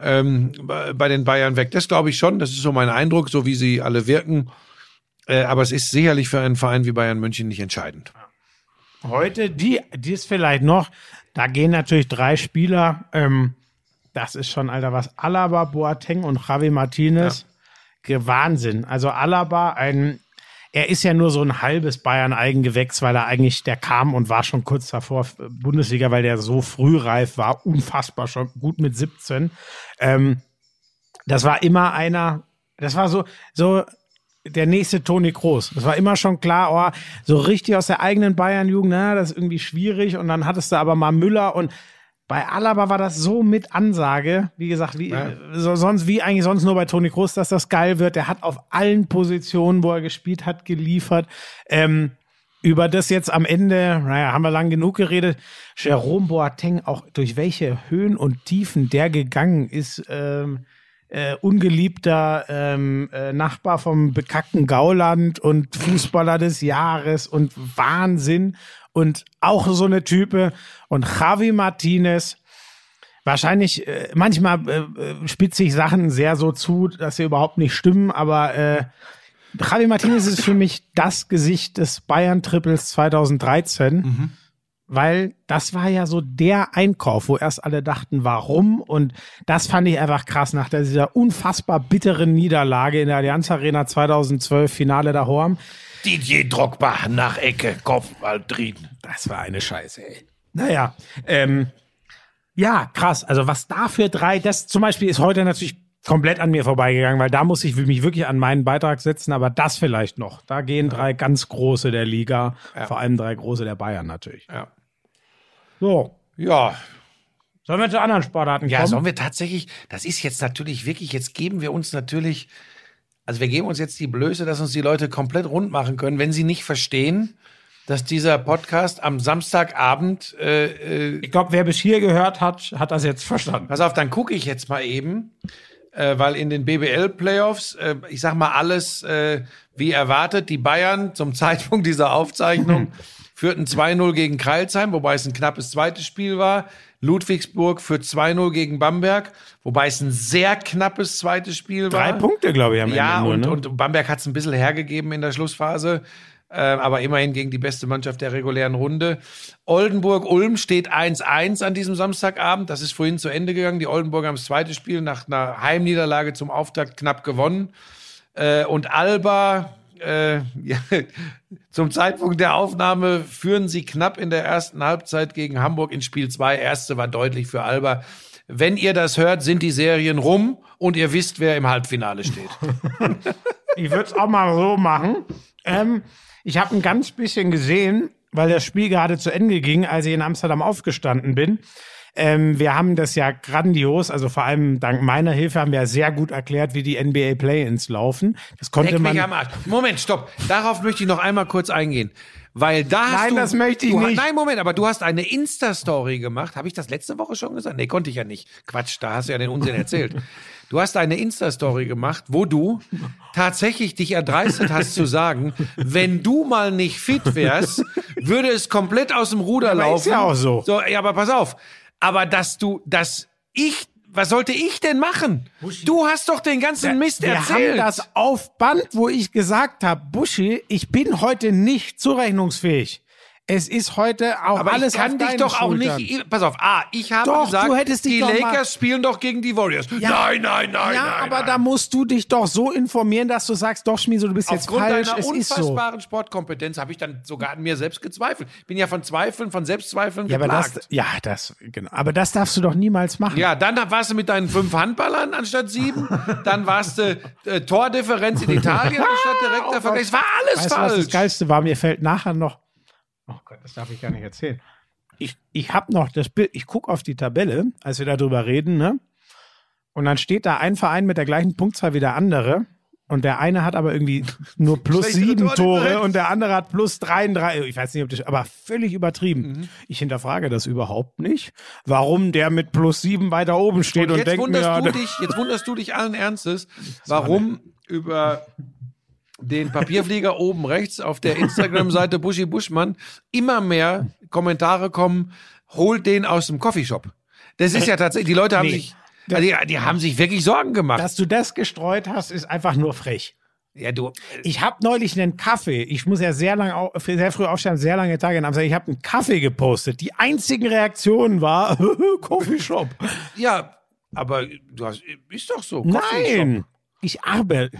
ähm, bei den Bayern weg. Das glaube ich schon. Das ist so mein Eindruck, so wie sie alle wirken. Äh, aber es ist sicherlich für einen Verein wie Bayern München nicht entscheidend. Heute, die, die ist vielleicht noch, da gehen natürlich drei Spieler, ähm, das ist schon, Alter, was, Alaba, Boateng und Javi Martinez, Ge- Wahnsinn. Also Alaba, ein, er ist ja nur so ein halbes Bayern-Eigengewächs, weil er eigentlich, der kam und war schon kurz davor Bundesliga, weil der so frühreif war, unfassbar schon gut mit 17. Ähm, das war immer einer, das war so, so der nächste Toni Kroos. Das war immer schon klar, oh, so richtig aus der eigenen Bayern-Jugend, na, das ist irgendwie schwierig. Und dann hattest du aber mal Müller und bei Alaba war das so mit Ansage, wie gesagt, wie so, sonst wie eigentlich sonst nur bei Toni Kroos, dass das geil wird. Der hat auf allen Positionen, wo er gespielt hat, geliefert. Ähm, über das jetzt am Ende, naja, haben wir lang genug geredet. Jerome Boateng, auch durch welche Höhen und Tiefen der gegangen ist, ähm, äh, ungeliebter ähm, äh, Nachbar vom bekackten Gauland und Fußballer des Jahres und Wahnsinn und auch so eine Type und Javi Martinez. Wahrscheinlich, äh, manchmal äh, äh, spitze ich Sachen sehr so zu, dass sie überhaupt nicht stimmen, aber äh, Javi Martinez ist für mich das Gesicht des Bayern-Triples 2013 weil das war ja so der Einkauf, wo erst alle dachten, warum? Und das fand ich einfach krass nach dieser unfassbar bitteren Niederlage in der Allianz Arena 2012 Finale der Horm. Didier Drogba nach Ecke, Kopfball drin. Das war eine Scheiße, ey. Naja, ähm, Ja, krass. Also was da für drei, das zum Beispiel ist heute natürlich komplett an mir vorbeigegangen, weil da muss ich mich wirklich an meinen Beitrag setzen, aber das vielleicht noch. Da gehen drei ganz große der Liga, vor allem drei große der Bayern natürlich. Ja. So, Ja, sollen wir zu anderen Sportarten Ja, kommen? sollen wir tatsächlich, das ist jetzt natürlich wirklich, jetzt geben wir uns natürlich, also wir geben uns jetzt die Blöße, dass uns die Leute komplett rund machen können, wenn sie nicht verstehen, dass dieser Podcast am Samstagabend, äh, äh, ich glaube, wer bis hier gehört hat, hat das jetzt verstanden. pass auf, dann gucke ich jetzt mal eben, äh, weil in den BBL-Playoffs, äh, ich sag mal alles äh, wie erwartet, die Bayern zum Zeitpunkt dieser Aufzeichnung führten 2-0 gegen Kreilsheim, wobei es ein knappes zweites Spiel war. Ludwigsburg führt 2-0 gegen Bamberg, wobei es ein sehr knappes zweites Spiel war. Drei Punkte, glaube ich, am Ja, Ende und, nur, ne? und Bamberg hat es ein bisschen hergegeben in der Schlussphase. Äh, aber immerhin gegen die beste Mannschaft der regulären Runde. Oldenburg-Ulm steht 1-1 an diesem Samstagabend. Das ist vorhin zu Ende gegangen. Die Oldenburger haben das zweite Spiel nach einer Heimniederlage zum Auftakt knapp gewonnen. Äh, und Alba, äh, ja, zum Zeitpunkt der Aufnahme führen sie knapp in der ersten Halbzeit gegen Hamburg in Spiel 2. Erste war deutlich für Alba. Wenn ihr das hört, sind die Serien rum und ihr wisst, wer im Halbfinale steht. Ich würde es auch mal so machen. Ähm, ich habe ein ganz bisschen gesehen, weil das Spiel gerade zu Ende ging, als ich in Amsterdam aufgestanden bin. Ähm, wir haben das ja grandios, also vor allem dank meiner Hilfe haben wir ja sehr gut erklärt, wie die NBA Play-ins laufen. Das konnte Leck mich man. am Arsch. Moment, stopp. Darauf möchte ich noch einmal kurz eingehen. Weil da hast Nein, du, das möchte ich nicht. Nein, Moment, aber du hast eine Insta-Story gemacht. Habe ich das letzte Woche schon gesagt? Nee, konnte ich ja nicht. Quatsch, da hast du ja den Unsinn erzählt. Du hast eine Insta-Story gemacht, wo du tatsächlich dich erdreistet hast zu sagen, wenn du mal nicht fit wärst, würde es komplett aus dem Ruder Aber laufen. ist ja auch so. So, ja, aber pass auf. Aber dass du, dass ich, was sollte ich denn machen? Du hast doch den ganzen Mist wir erzählt. haben das auf Band, wo ich gesagt habe, Buschi, ich bin heute nicht zurechnungsfähig. Es ist heute auch Aber alles ich kann dich doch auch Schultern. nicht. Pass auf, A, ich habe Doch, gesagt, du hättest dich die Lakers spielen doch gegen die Warriors. Ja. Nein, nein, nein, ja, nein. aber nein. da musst du dich doch so informieren, dass du sagst, doch, Schmieso, du bist jetzt Aufgrund falsch, deiner es ist so. unfassbaren Sportkompetenz habe ich dann sogar an mir selbst gezweifelt. Bin ja von Zweifeln, von Selbstzweifeln Ja, aber geplagt. das, ja, das, genau. Aber das darfst du doch niemals machen. ja, dann warst du mit deinen fünf Handballern anstatt sieben. dann warst du äh, Tordifferenz in Italien anstatt direkter Vergleich. Es war alles Weißt du, was falsch. das Geilste war? Mir fällt nachher noch. Oh Gott, das darf ich gar nicht erzählen. Ich, ich habe noch das Bild, ich gucke auf die Tabelle, als wir darüber reden, ne? Und dann steht da ein Verein mit der gleichen Punktzahl wie der andere. Und der eine hat aber irgendwie nur plus sieben Tore und der andere hat plus 33. Ich weiß nicht, ob das, aber völlig übertrieben. Mhm. Ich hinterfrage das überhaupt nicht. Warum der mit plus sieben weiter oben steht Und und, jetzt denkt wunderst mir, du dich, jetzt wunderst du dich allen Ernstes, warum über den Papierflieger oben rechts auf der Instagram-Seite Buschi Buschmann immer mehr Kommentare kommen, holt den aus dem Coffeeshop. Das ist ja tatsächlich, die Leute haben Nee. sich, also die, die haben sich wirklich Sorgen gemacht. dass du das gestreut hast, ist einfach nur frech. ja, du, Ich habe neulich einen Kaffee. Ich muss ja sehr lang, au- sehr früh aufstehen, sehr lange Tage in Amsterdam. Ich habe einen Kaffee gepostet. Die einzigen Reaktionen war Coffeeshop. ja, aber du hast, ist doch so. Nein, ich arbeite.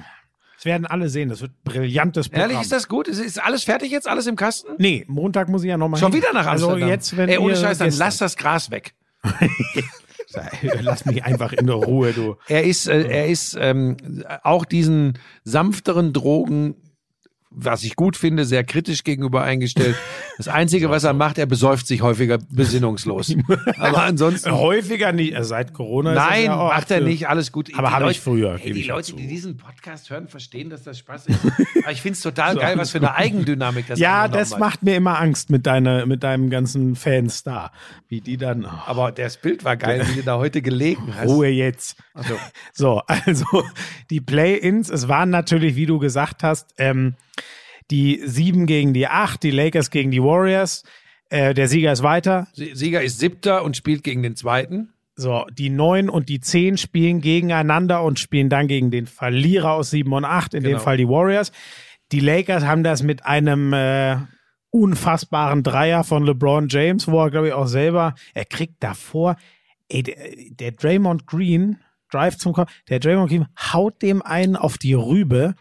Das werden alle sehen. Das wird ein brillantes Programm. Ehrlich, ist das gut? Ist, ist alles fertig jetzt? Alles im Kasten? Nee, Montag muss ich ja nochmal Schon wieder nach Amsterdam? Also jetzt, wenn Ey, ohne Scheiß, dann lass das Gras weg. Lass mich einfach in der Ruhe, du. Er ist, äh, er ist ähm, auch diesen sanfteren Drogen, was ich gut finde, sehr kritisch gegenüber eingestellt. Das Einzige, was er macht, er besäuft sich häufiger besinnungslos. Aber ansonsten. Häufiger nicht. Also seit Corona ist Nein, ja macht er nicht, alles gut. Aber habe ich früher, Ey, gebe die Leute, die diesen Podcast hören, verstehen, dass das Spaß ist. Aber ich finde es total geil, was für eine Eigendynamik das Ja, angenommen das hat. macht mir immer Angst mit, deiner, mit deinem ganzen Fans da. Wie die dann. Oh. Aber das Bild war geil, wie du da heute gelegen hast. Ruhe jetzt. So, also die Play-ins, es waren natürlich, wie du gesagt hast, ähm, die sieben gegen die acht, die Lakers gegen die Warriors. Äh, der Sieger ist weiter. Sieger ist siebter und spielt gegen den zweiten. So, die neun und die zehn spielen gegeneinander und spielen dann gegen den Verlierer aus sieben und acht, in dem Genau. Fall die Warriors. Die Lakers haben das mit einem äh, unfassbaren Dreier von LeBron James, wo er, glaube ich, auch selber, er kriegt davor, ey, der, der Draymond Green, Drive zum Korb, der Draymond Green haut dem einen auf die Rübe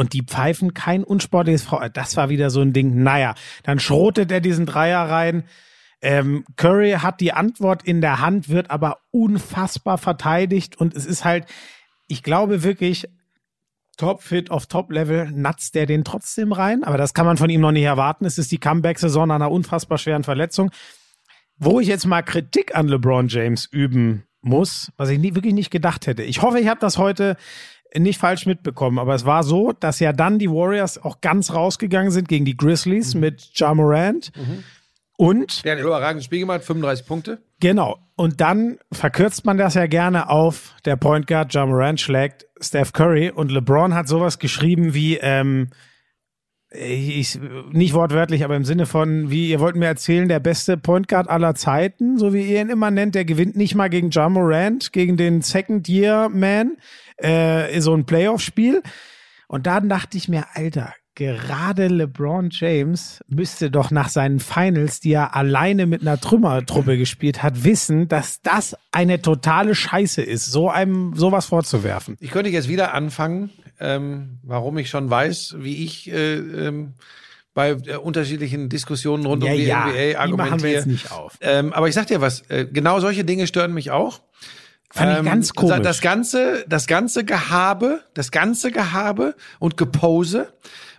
und die pfeifen kein unsportliches Frau. Das war wieder so ein Ding. Naja, dann schrotet er diesen Dreier rein. Ähm, Curry hat die Antwort in der Hand, wird aber unfassbar verteidigt und es ist halt, ich glaube wirklich, Top-Fit auf Top-Level, natzt der den trotzdem rein, aber das kann man von ihm noch nicht erwarten. Es ist die Comeback-Saison nach einer unfassbar schweren Verletzung. Wo ich jetzt mal Kritik an LeBron James üben muss, was ich nie, wirklich nicht gedacht hätte. Ich hoffe, ich habe das heute nicht falsch mitbekommen, aber es war so, dass ja dann die Warriors auch ganz rausgegangen sind gegen die Grizzlies Mhm. mit Ja Morant und Der hat ein überragendes Spiel gemacht, 35 Punkte. Genau. Und dann verkürzt man das ja gerne auf, der Point Guard Ja Morant schlägt Steph Curry und LeBron hat sowas geschrieben wie, ähm, ich, nicht wortwörtlich, aber im Sinne von, wie ihr wollt mir erzählen, der beste Point Guard aller Zeiten, so wie ihr ihn immer nennt, der gewinnt nicht mal gegen Ja Morant, gegen den Second Year Man, äh, so ein Playoff-Spiel. Und dann dachte ich mir, Alter, gerade LeBron James müsste doch nach seinen Finals, die er alleine mit einer Trümmertruppe gespielt hat, wissen, dass das eine totale Scheiße ist, so einem sowas vorzuwerfen. Ich könnte jetzt wieder anfangen, ähm, warum ich schon weiß, wie ich äh, ähm, bei äh, unterschiedlichen Diskussionen rund um die NBA die machen wir argumentiere. jetzt nicht auf. Ähm, aber ich sag dir was, äh, genau solche Dinge stören mich auch. Fand ich ganz komisch. Ähm, Das ganze, das ganze Gehabe, das ganze Gehabe und Gepose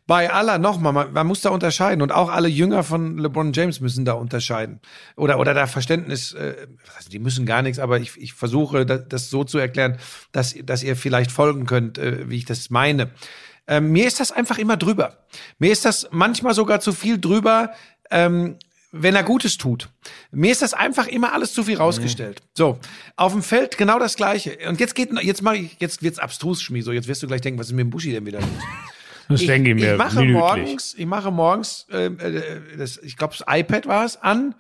bei aller nochmal, man, man muss da unterscheiden und auch alle Jünger von LeBron James müssen da unterscheiden oder oder da Verständnis, äh, heißt, die müssen gar nichts, aber ich, ich versuche das, das so zu erklären, dass dass ihr vielleicht folgen könnt, äh, wie ich das meine. Ähm, mir ist das einfach immer drüber. Mir ist das manchmal sogar zu viel drüber. Ähm, wenn er Gutes tut. Mir ist das einfach immer alles zu viel rausgestellt. So, auf dem Feld genau das Gleiche. Und jetzt geht, jetzt mache ich, jetzt wird's abstrus, Schmi. So, jetzt wirst du gleich denken, was ist mit dem Buschi denn wieder los? Das ich, denke ich mir ich mache minütlich. morgens, ich mache morgens, äh, äh, das, ich glaube, das iPad war es an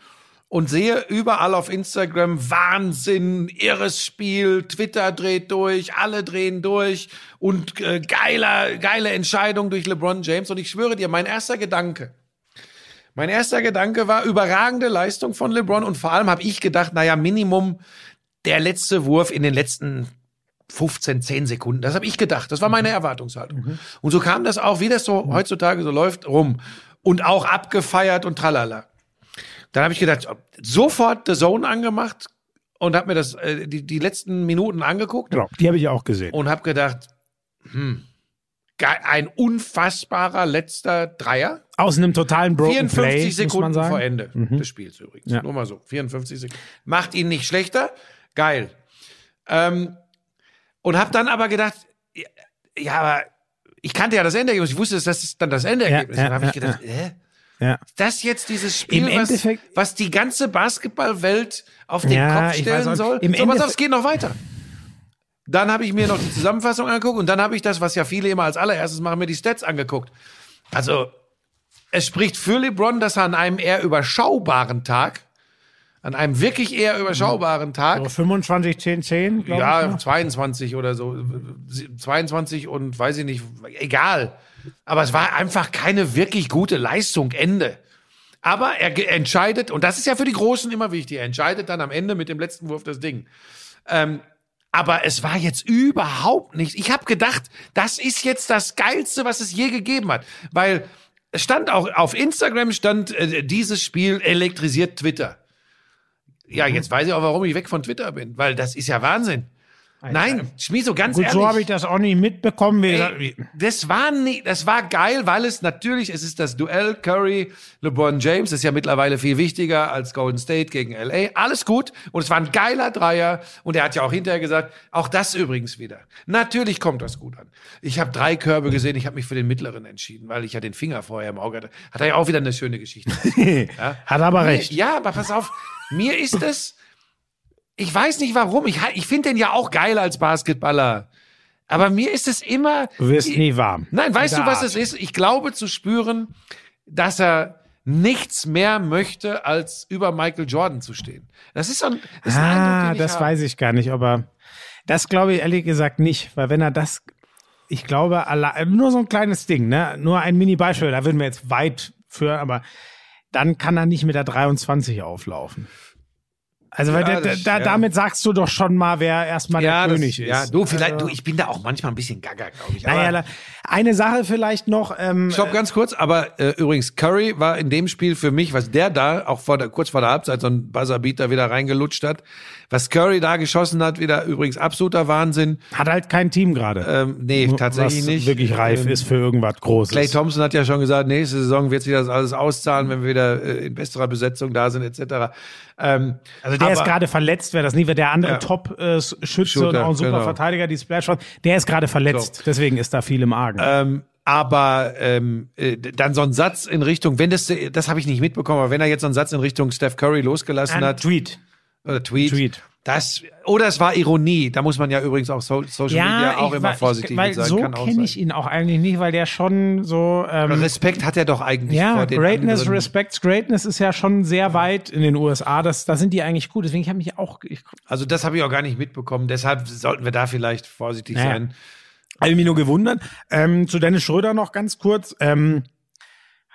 und sehe überall auf Instagram Wahnsinn, irres Spiel, Twitter dreht durch, alle drehen durch und äh, geiler, geile Entscheidung durch LeBron James. Und ich schwöre dir, mein erster Gedanke, mein erster Gedanke war überragende Leistung von LeBron und vor allem habe ich gedacht, naja, Minimum der letzte Wurf in den letzten 15, 10 Sekunden. Das habe ich gedacht. Das war meine Erwartungshaltung. Und so kam das auch, wie das so heutzutage so läuft, rum. Und auch abgefeiert und tralala. Dann habe ich gedacht, sofort The Zone angemacht und habe mir das äh, die, die letzten Minuten angeguckt Genau, die habe ich auch gesehen. und habe gedacht, hm, ein unfassbarer letzter Dreier. Aus einem totalen Broken 54 Play, muss man Sekunden sagen. vor Ende des Spiels übrigens. Ja. Nur mal so. 54 Sekunden. Macht ihn nicht schlechter. Geil. Ähm, und habe dann aber gedacht, ja, ja, aber ich kannte ja das Endergebnis. Ich wusste, dass das dann das Endergebnis Ja, ist. Dann habe ich gedacht, hä? Ja. Das jetzt dieses Spiel, was, was die ganze Basketballwelt auf den Kopf stellen soll. im so, pass auf, es geht noch weiter. Dann habe ich mir noch die Zusammenfassung angeguckt und dann habe ich das, was ja viele immer als allererstes machen, mir die Stats angeguckt. Also, es spricht für LeBron, dass er an einem eher überschaubaren Tag, an einem wirklich eher überschaubaren Tag, So 25, 10, 10, glaube ja, ich. ne? 22 oder so. 22 und weiß ich nicht, egal. Aber es war einfach keine wirklich gute Leistung, Ende. Aber er entscheidet, und das ist ja für die Großen immer wichtig, er entscheidet dann am Ende mit dem letzten Wurf das Ding. Ähm, aber es war jetzt überhaupt nicht. Ich habe gedacht, das ist jetzt das Geilste, was es je gegeben hat. Weil es stand auch auf Instagram stand, äh, dieses Spiel elektrisiert Twitter. Ja, Mhm. jetzt weiß ich auch, warum ich weg von Twitter bin, weil das ist ja Wahnsinn. Nein, Schmieso, ganz Gut, ehrlich. so habe ich das auch nicht mitbekommen. Ey, das war nie, das war geil, weil es natürlich, es ist das Duell Curry, LeBron James, das ist ja mittlerweile viel wichtiger als Golden State gegen LA. Alles gut. Und es war ein geiler Dreier. Und er hat ja auch hinterher gesagt, auch das übrigens wieder. Natürlich kommt das gut an. Ich habe drei Körbe gesehen, ich habe mich für den mittleren entschieden, weil ich ja den Finger vorher im Auge hatte. Hat er ja auch wieder eine schöne Geschichte. ja? Hat aber recht. Ja, aber pass auf, mir ist es, ich weiß nicht warum, ich, ich finde den ja auch geil als Basketballer. Aber mir ist es immer. Du wirst nie warm. Nein, weißt du, was Art. es ist? Ich glaube zu spüren, dass er nichts mehr möchte, als über Michael Jordan zu stehen. Das ist so ein, das ist ein Eindruck, Ah, ich das habe. weiß ich gar nicht, aber das glaube ich ehrlich gesagt nicht, weil wenn er das, ich glaube, nur so ein kleines Ding, ne, nur ein Mini-Beispiel, da würden wir jetzt weit für, aber dann kann er nicht mit der 23 auflaufen. Also, weil Ja, da, das- da, ja. damit sagst du doch schon mal, wer erstmal ja, der das, König ist. ja, du, vielleicht, Also- du, ich bin da auch manchmal ein bisschen gaga, glaube ich. Naja, Eine Sache vielleicht noch. Ähm, Stopp ganz kurz, aber äh, übrigens, Curry war in dem Spiel für mich, was der da auch vor der, kurz vor der Halbzeit so ein Buzzerbeater wieder reingelutscht hat, was Curry da geschossen hat, wieder übrigens absoluter Wahnsinn. hat halt kein Team gerade. Ähm, nee, tatsächlich was nicht. wirklich reif Ähm, ist für irgendwas Großes. Clay Thompson hat ja schon gesagt, nächste Saison wird sich das alles auszahlen, wenn wir wieder äh, in besserer Besetzung da sind, etc. Ähm, Also der ist aber- gerade verletzt, wäre das nie, wäre der andere Ja. Top-Schütze und Shooter, auch ein super genau. Verteidiger, die Splash Shot, der ist gerade verletzt. Deswegen ist da viel im Argen. Ähm, aber ähm, äh, dann so ein Satz in Richtung, wenn das, das habe ich nicht mitbekommen, aber wenn er jetzt so einen Satz in Richtung Steph Curry losgelassen Ein hat, Tweet. oder Tweet, Tweet. das oder es war Ironie, da muss man ja übrigens auch so, Social Media auch immer war- vorsichtig ich, weil sein. so kenne ich ihn auch eigentlich nicht, weil der schon so ähm, Respekt hat er doch eigentlich ja, vor den Greatness, anderen. Respects Greatness ist ja schon sehr weit in den USA. Das, da sind die eigentlich gut. Deswegen habe ich mich auch, ich, Also das habe ich auch gar nicht mitbekommen. Deshalb sollten wir da vielleicht vorsichtig Naja. sein. Habe mich nur gewundert. Ähm, zu Dennis Schröder noch ganz kurz. Ähm,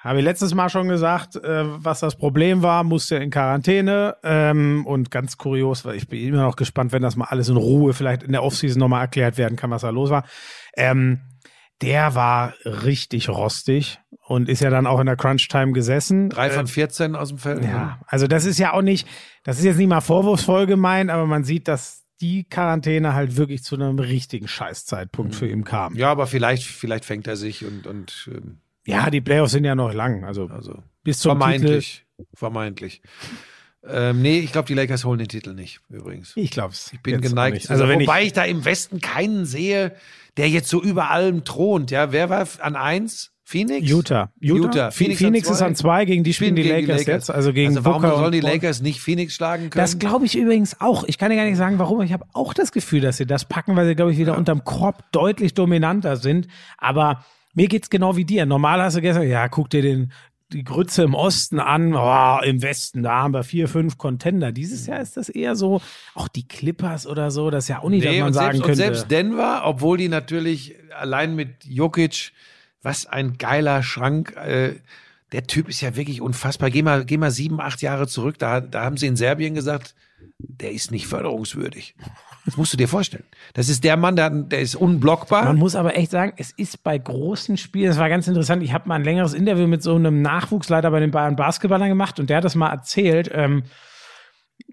habe ich letztes Mal schon gesagt, äh, was das Problem war, musste in Quarantäne. Ähm, und ganz kurios, weil ich bin immer noch gespannt, wenn das mal alles in Ruhe vielleicht in der Offseason nochmal erklärt werden kann, was da los war. Ähm, der war richtig rostig und ist ja dann auch in der Crunch-Time gesessen. Drei von 14 aus dem Feld. Ja, also das ist ja auch nicht, das ist jetzt nicht mal vorwurfsvoll gemeint, aber man sieht, dass die Quarantäne halt wirklich zu einem richtigen Scheißzeitpunkt für ihn kam. Ja, aber vielleicht, vielleicht fängt er sich und, und ähm, Ja, die Playoffs sind ja noch lang, also, also bis zum Titel. vermeintlich. Vermeintlich. Ähm, nee, ich glaube, die Lakers holen den Titel nicht, übrigens. Ich glaube es. Ich bin geneigt. Also wenn Wobei ich, ich, da im Westen keinen sehe, der jetzt so über allem thront. Ja, wer war an eins? Phoenix? Utah. Utah. Utah. Phoenix, Phoenix, ist an zwei, gegen die spielen die gegen Lakers, jetzt, also gegen also warum Booker sollen die. Lakers nicht Phoenix schlagen können? Das glaube ich übrigens auch. Ich kann dir gar nicht sagen, warum. Ich habe auch das Gefühl, dass sie das packen, weil sie, glaube ich, wieder unterm Korb deutlich dominanter sind. Aber mir geht's genau wie dir. Normal hast du gestern, ja, guck dir den, die Grütze im Osten an, oh, im Westen, da haben wir vier, fünf Contender. Dieses Jahr ist das eher so, auch die Clippers oder so, das ist ja auch nicht, dass Nee, man und, sagen selbst, und könnte. selbst Denver, obwohl die natürlich allein mit Jokic, was ein geiler Schrank, äh, der Typ ist ja wirklich unfassbar. Geh mal, geh mal sieben, acht Jahre zurück, da, da haben sie in Serbien gesagt, der ist nicht förderungswürdig. Das musst du dir vorstellen. Das ist der Mann, der, der ist unblockbar. Man muss aber echt sagen, es ist bei großen Spielen, das war ganz interessant, ich habe mal ein längeres Interview mit so einem Nachwuchsleiter bei den Bayern Basketballern gemacht und der hat das mal erzählt, ähm,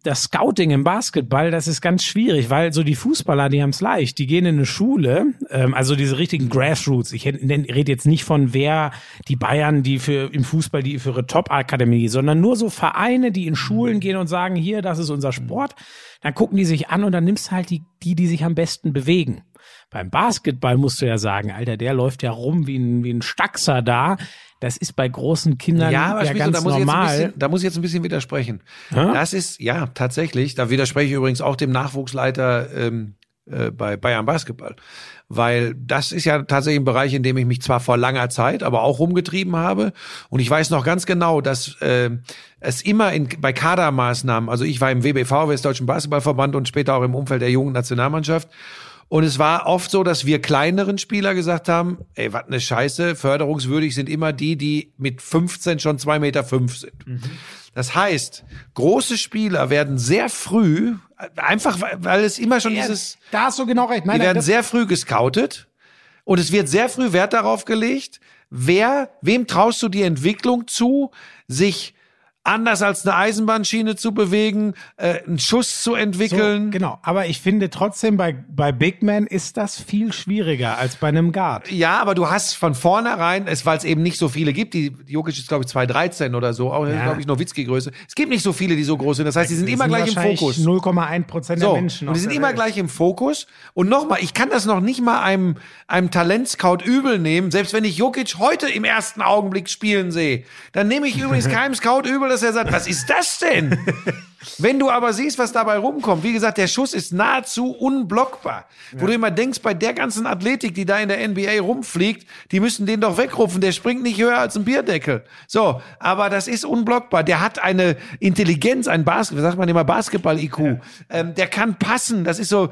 das Scouting im Basketball, das ist ganz schwierig, weil so die Fußballer, die haben es leicht. Die gehen in eine Schule, ähm, also diese richtigen Grassroots. Ich rede jetzt nicht von wer die Bayern, die für im Fußball, die für ihre Top-Akademie, sondern nur so Vereine, die in Schulen gehen und sagen, hier, das ist unser Sport. Dann gucken die sich an und dann nimmst halt die, die, die sich am besten bewegen. Beim Basketball musst du ja sagen, Alter, der läuft ja rum wie ein, wie ein Staxer da. Das ist bei großen Kindern Ja, ja, aber Schmizo, ganz da muss, ich jetzt ein normal. bisschen, da muss ich jetzt ein bisschen widersprechen. Das ist, ja, tatsächlich, da widerspreche ich übrigens auch dem Nachwuchsleiter ähm, äh, bei Bayern Basketball. Weil das ist ja tatsächlich ein Bereich, in dem ich mich zwar vor langer Zeit, aber auch rumgetrieben habe. Und ich weiß noch ganz genau, dass äh, es immer in, bei Kadermaßnahmen, also ich war im WBV, Westdeutschen Basketballverband und später auch im Umfeld der jungen Nationalmannschaft. Und es war oft so, dass wir kleineren Spieler gesagt haben, ey, was ne Scheiße, förderungswürdig sind immer die, die mit 15 schon 2,5 Meter fünf sind. Das heißt, große Spieler werden sehr früh, einfach weil- es immer schon dieses, Da hast du genau recht. Nein, die werden sehr früh gescoutet und es wird sehr früh Wert darauf gelegt, wer, wem traust du die Entwicklung zu, sich anders als eine Eisenbahnschiene zu bewegen, äh, einen Schuss zu so, entwickeln. genau. Aber ich finde trotzdem, bei, bei Big Man ist das viel schwieriger als bei einem Guard. Ja, aber du hast von vornherein, es, weil es eben nicht so viele gibt, die Jokic ist glaube ich 2,13 oder so, auch Ja. glaube ich Nowitzki-Größe. Es gibt nicht so viele, die so groß sind. Das heißt, die sind immer gleich im Fokus. 0,1 Prozent So, der Menschen. und die sind immer Welt. gleich im Fokus. Und nochmal, ich kann das noch nicht mal einem, einem Talentscout übel nehmen. Selbst wenn ich Jokic heute im ersten Augenblick spielen sehe, dann nehme ich übrigens keinem Scout übel, dass er sagt, was ist das denn? Wenn du aber siehst, was dabei rumkommt, wie gesagt, der Schuss ist nahezu unblockbar. Wo du immer denkst, bei der ganzen Athletik, die da in der NBA rumfliegt, die müssen den doch wegrufen. Der springt nicht höher als ein Bierdeckel. So, aber das ist unblockbar. Der hat eine Intelligenz, ein Basketball, sagt man immer Basketball-IQ. Ähm, der kann passen. Das ist so,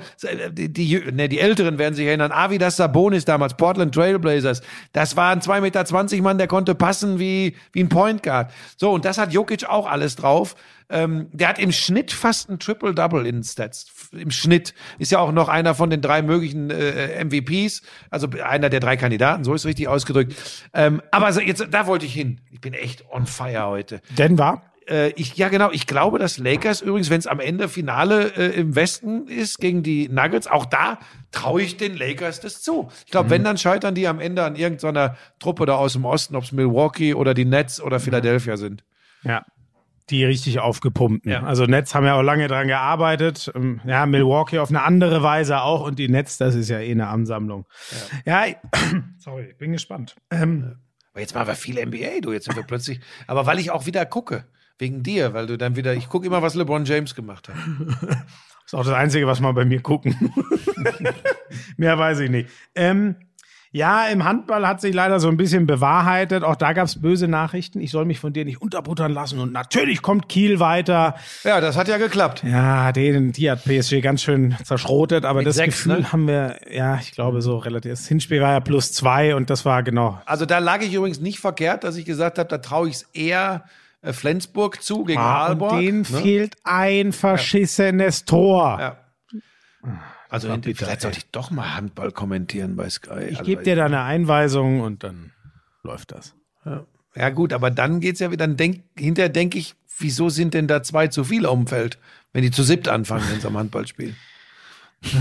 die, die, ne, die Älteren werden sich erinnern. Avidas Sabonis damals, Portland Trailblazers. Das war ein 2,20 Meter Mann, der konnte passen wie, wie ein Point Guard. So, und das hat Jokic auch alles drauf. Ähm, der hat im Schnitt fast ein Triple-Double in Stats. Im Schnitt. Ist ja auch noch einer von den drei möglichen äh, MVPs. Also einer der drei Kandidaten, so ist richtig ausgedrückt. Ähm, aber so, jetzt, da wollte ich hin. Ich bin echt on fire heute. Denver. Äh, ich, ja, genau. Ich glaube, dass Lakers übrigens, wenn es am Ende Finale äh, im Westen ist gegen die Nuggets, auch da traue ich den Lakers das zu. Ich glaube, wenn, dann scheitern die am Ende an irgendeiner Truppe da aus dem Osten, ob es Milwaukee oder die Nets oder Philadelphia sind. Ja. Die richtig aufgepumpten. Ja. Also Nets haben ja auch lange dran gearbeitet. Ähm, Ja, Milwaukee auf eine andere Weise auch und die Nets, das ist ja eh eine Ansammlung. Ja, ich- sorry, ich bin gespannt. Ähm, Aber jetzt machen wir viel NBA, du. Jetzt sind wir plötzlich. Aber weil ich auch wieder gucke. Wegen dir, weil du dann wieder. Ich gucke immer, was LeBron James gemacht hat. ist auch das Einzige, was man bei mir gucken. Mehr weiß ich nicht. Ähm, ja, im Handball hat sich leider so ein bisschen bewahrheitet. Auch da gab es böse Nachrichten. Ich soll mich von dir nicht unterbuttern lassen. Und natürlich kommt Kiel weiter. Ja, das hat ja geklappt. Ja, den, die hat PSG ganz schön zerschrotet, aber Mit das sechs, Gefühl ne? haben wir, ja, ich glaube so relativ. Das Hinspiel war ja plus zwei und das war genau. Also da lag ich übrigens nicht verkehrt, dass ich gesagt habe, da traue ich es eher äh, Flensburg zu gegen Ah, Aalborg. und denen ne? fehlt ein verschissenes Tor. Ja. Also war bitter, vielleicht sollte ich doch mal Handball kommentieren bei Sky. Ich Also, gebe dir da eine Einweisung und dann läuft das. Ja gut, aber dann geht's ja wieder, dann denk, hinterher denke ich, wieso sind denn da zwei zu viele auf dem Feld, wenn die zu siebt anfangen, wenn sie am Handball spielen?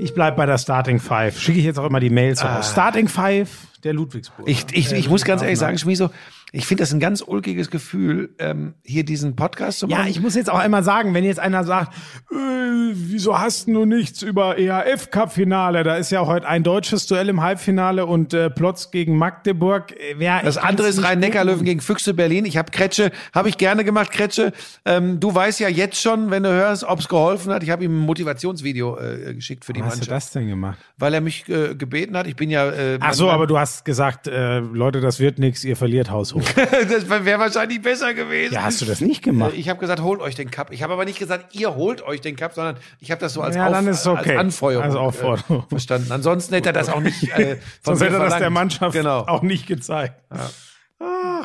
Ich bleib bei der Starting Five. Schicke ich jetzt auch immer die Mails raus. Starting Five der Ludwigsburg. Ah. Ich, ich, ich muss ganz ehrlich sagen, Schmieso, ich finde das ein ganz ulkiges Gefühl, ähm, hier diesen Podcast zu machen. Ja, ich muss jetzt auch einmal sagen, wenn jetzt einer sagt, äh, wieso hast du nichts über EHF Cup Finale? Da ist ja heute ein deutsches Duell im Halbfinale und äh, Plotz gegen Magdeburg. Äh, Wer, Das andere ist Rhein-Neckar-Löwen gegen Füchse Berlin. Ich habe Kretsche, habe ich gerne gemacht, Kretsche. Ähm, du weißt ja jetzt schon, wenn du hörst, ob es geholfen hat. Ich habe ihm ein Motivationsvideo äh, geschickt für die Was hast du Mannschaft, das denn gemacht? weil er mich äh, gebeten hat. Ich bin ja. Äh, Ach so, aber du hast gesagt, äh, Leute, das wird nichts, ihr verliert das wäre wahrscheinlich besser gewesen. ja, hast du das nicht gemacht? Ich habe gesagt, holt euch den Cup. Ich habe aber nicht gesagt, ihr holt euch den Cup, sondern ich habe das so als, Ja, ist okay. als Anfeuerung Als Aufforderung. Äh, verstanden. Ansonsten hätte er das auch nicht. Äh, von Sonst hätte er das der. Mannschaft Genau. auch nicht gezeigt. Ach,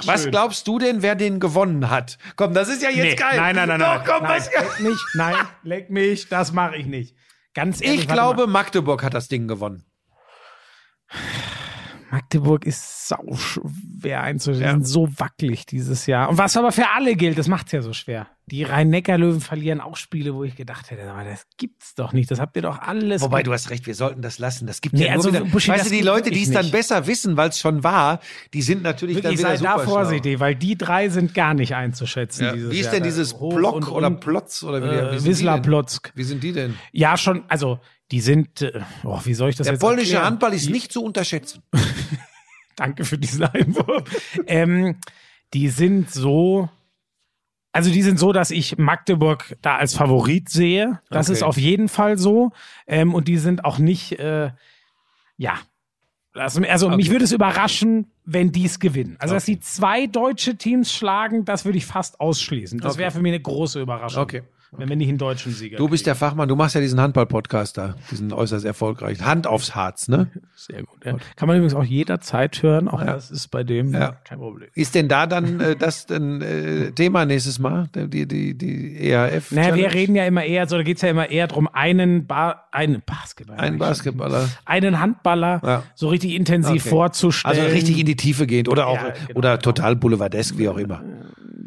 Was schön. glaubst du denn, wer den gewonnen hat? Komm, das ist ja jetzt Nee, geil. Nein, nein, nein, Doch, nein. komm, nein, was leck mich, nein, leck mich, das mache ich nicht. Ganz ehrlich, Ich glaube, mal. Magdeburg hat das Ding gewonnen. Magdeburg ist sau schwer einzuschätzen, Ja. So wackelig dieses Jahr. Und was aber für alle gilt, das macht's ja so schwer. Die Rhein-Neckar-Löwen verlieren auch Spiele, wo ich gedacht hätte, aber das gibt's doch nicht. Das habt ihr doch alles. Wobei, du hast recht, wir sollten das lassen. Das gibt Nee, ja also, wieder. Buschi, weißt du, die Leute, die es dann nicht. besser wissen, weil es schon war, die sind natürlich Wirklich, dann wieder sei da super vorsichtig, weil die drei sind gar nicht einzuschätzen. dieses Wie ist Jahr. denn dieses Hoch Block oder Plotz oder wie, wie Äh, sind die Wisla denn? Plotzk. Wie sind die denn? Ja, schon, also die sind, äh, oh, wie soll ich das Der jetzt polnische erklären? Handball ist die, nicht zu unterschätzen. Danke für diesen Einwurf. ähm, die sind so, also die sind so, dass ich Magdeburg da als Favorit sehe. Das Okay. ist auf jeden Fall so. Ähm, und die sind auch nicht, äh, ja. Also, also mich würde es überraschen, wenn die es gewinnen. Also, dass sie zwei deutsche Teams schlagen, das würde ich fast ausschließen. Das Okay. wäre für mich eine große Überraschung. Okay. Wenn wir nicht einen deutschen Sieger Du bist der Fachmann, du machst ja diesen Handball-Podcast da, diesen äußerst erfolgreichen. Hand aufs Harz, ne? Sehr gut. Ja. Kann man übrigens auch jederzeit hören. Auch das ist bei dem Ja. kein Problem. Ist denn da dann äh, das denn, äh, Thema nächstes Mal? Die, die, die EAF? Naja, wir reden ja immer eher, so da geht's ja immer eher drum, einen ba einen Basketballer. Ein Basketballer. Einen Handballer Ja. so richtig intensiv Okay. vorzustellen. Also richtig in die Tiefe gehend oder auch Ja, genau, oder genau. total boulevardesk, wie auch immer.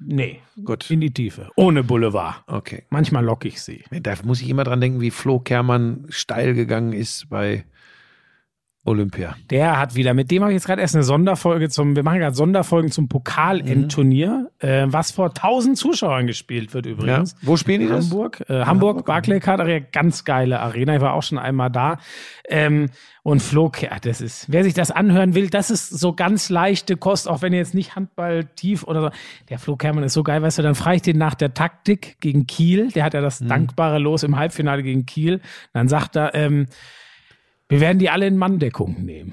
Nee, Gut. in die Tiefe. Ohne Boulevard. Okay. Manchmal lock ich sie. Da muss ich immer dran denken, wie Flo Kermann steil gegangen ist bei Olympia. Der hat wieder, mit dem habe ich jetzt gerade erst eine Sonderfolge zum, wir machen gerade Sonderfolgen zum Pokal-Endturnier, äh, was vor 1000 Zuschauern gespielt wird Ja. übrigens. Wo spielen die das? Hamburg, äh, Hamburg, Barclaycard Arena, ganz geile Arena. Ich war auch schon einmal da. Ähm, und Flo, ja, das ist, wer sich das anhören will, das ist so ganz leichte Kost, auch wenn ihr jetzt nicht Handball tief oder so. Der Flo Kermann ist so geil, weißt du, dann frage ich den nach der Taktik gegen Kiel. Der hat ja das dankbare Los im Halbfinale gegen Kiel. Dann sagt er, ähm, wir werden die alle in Manndeckung nehmen.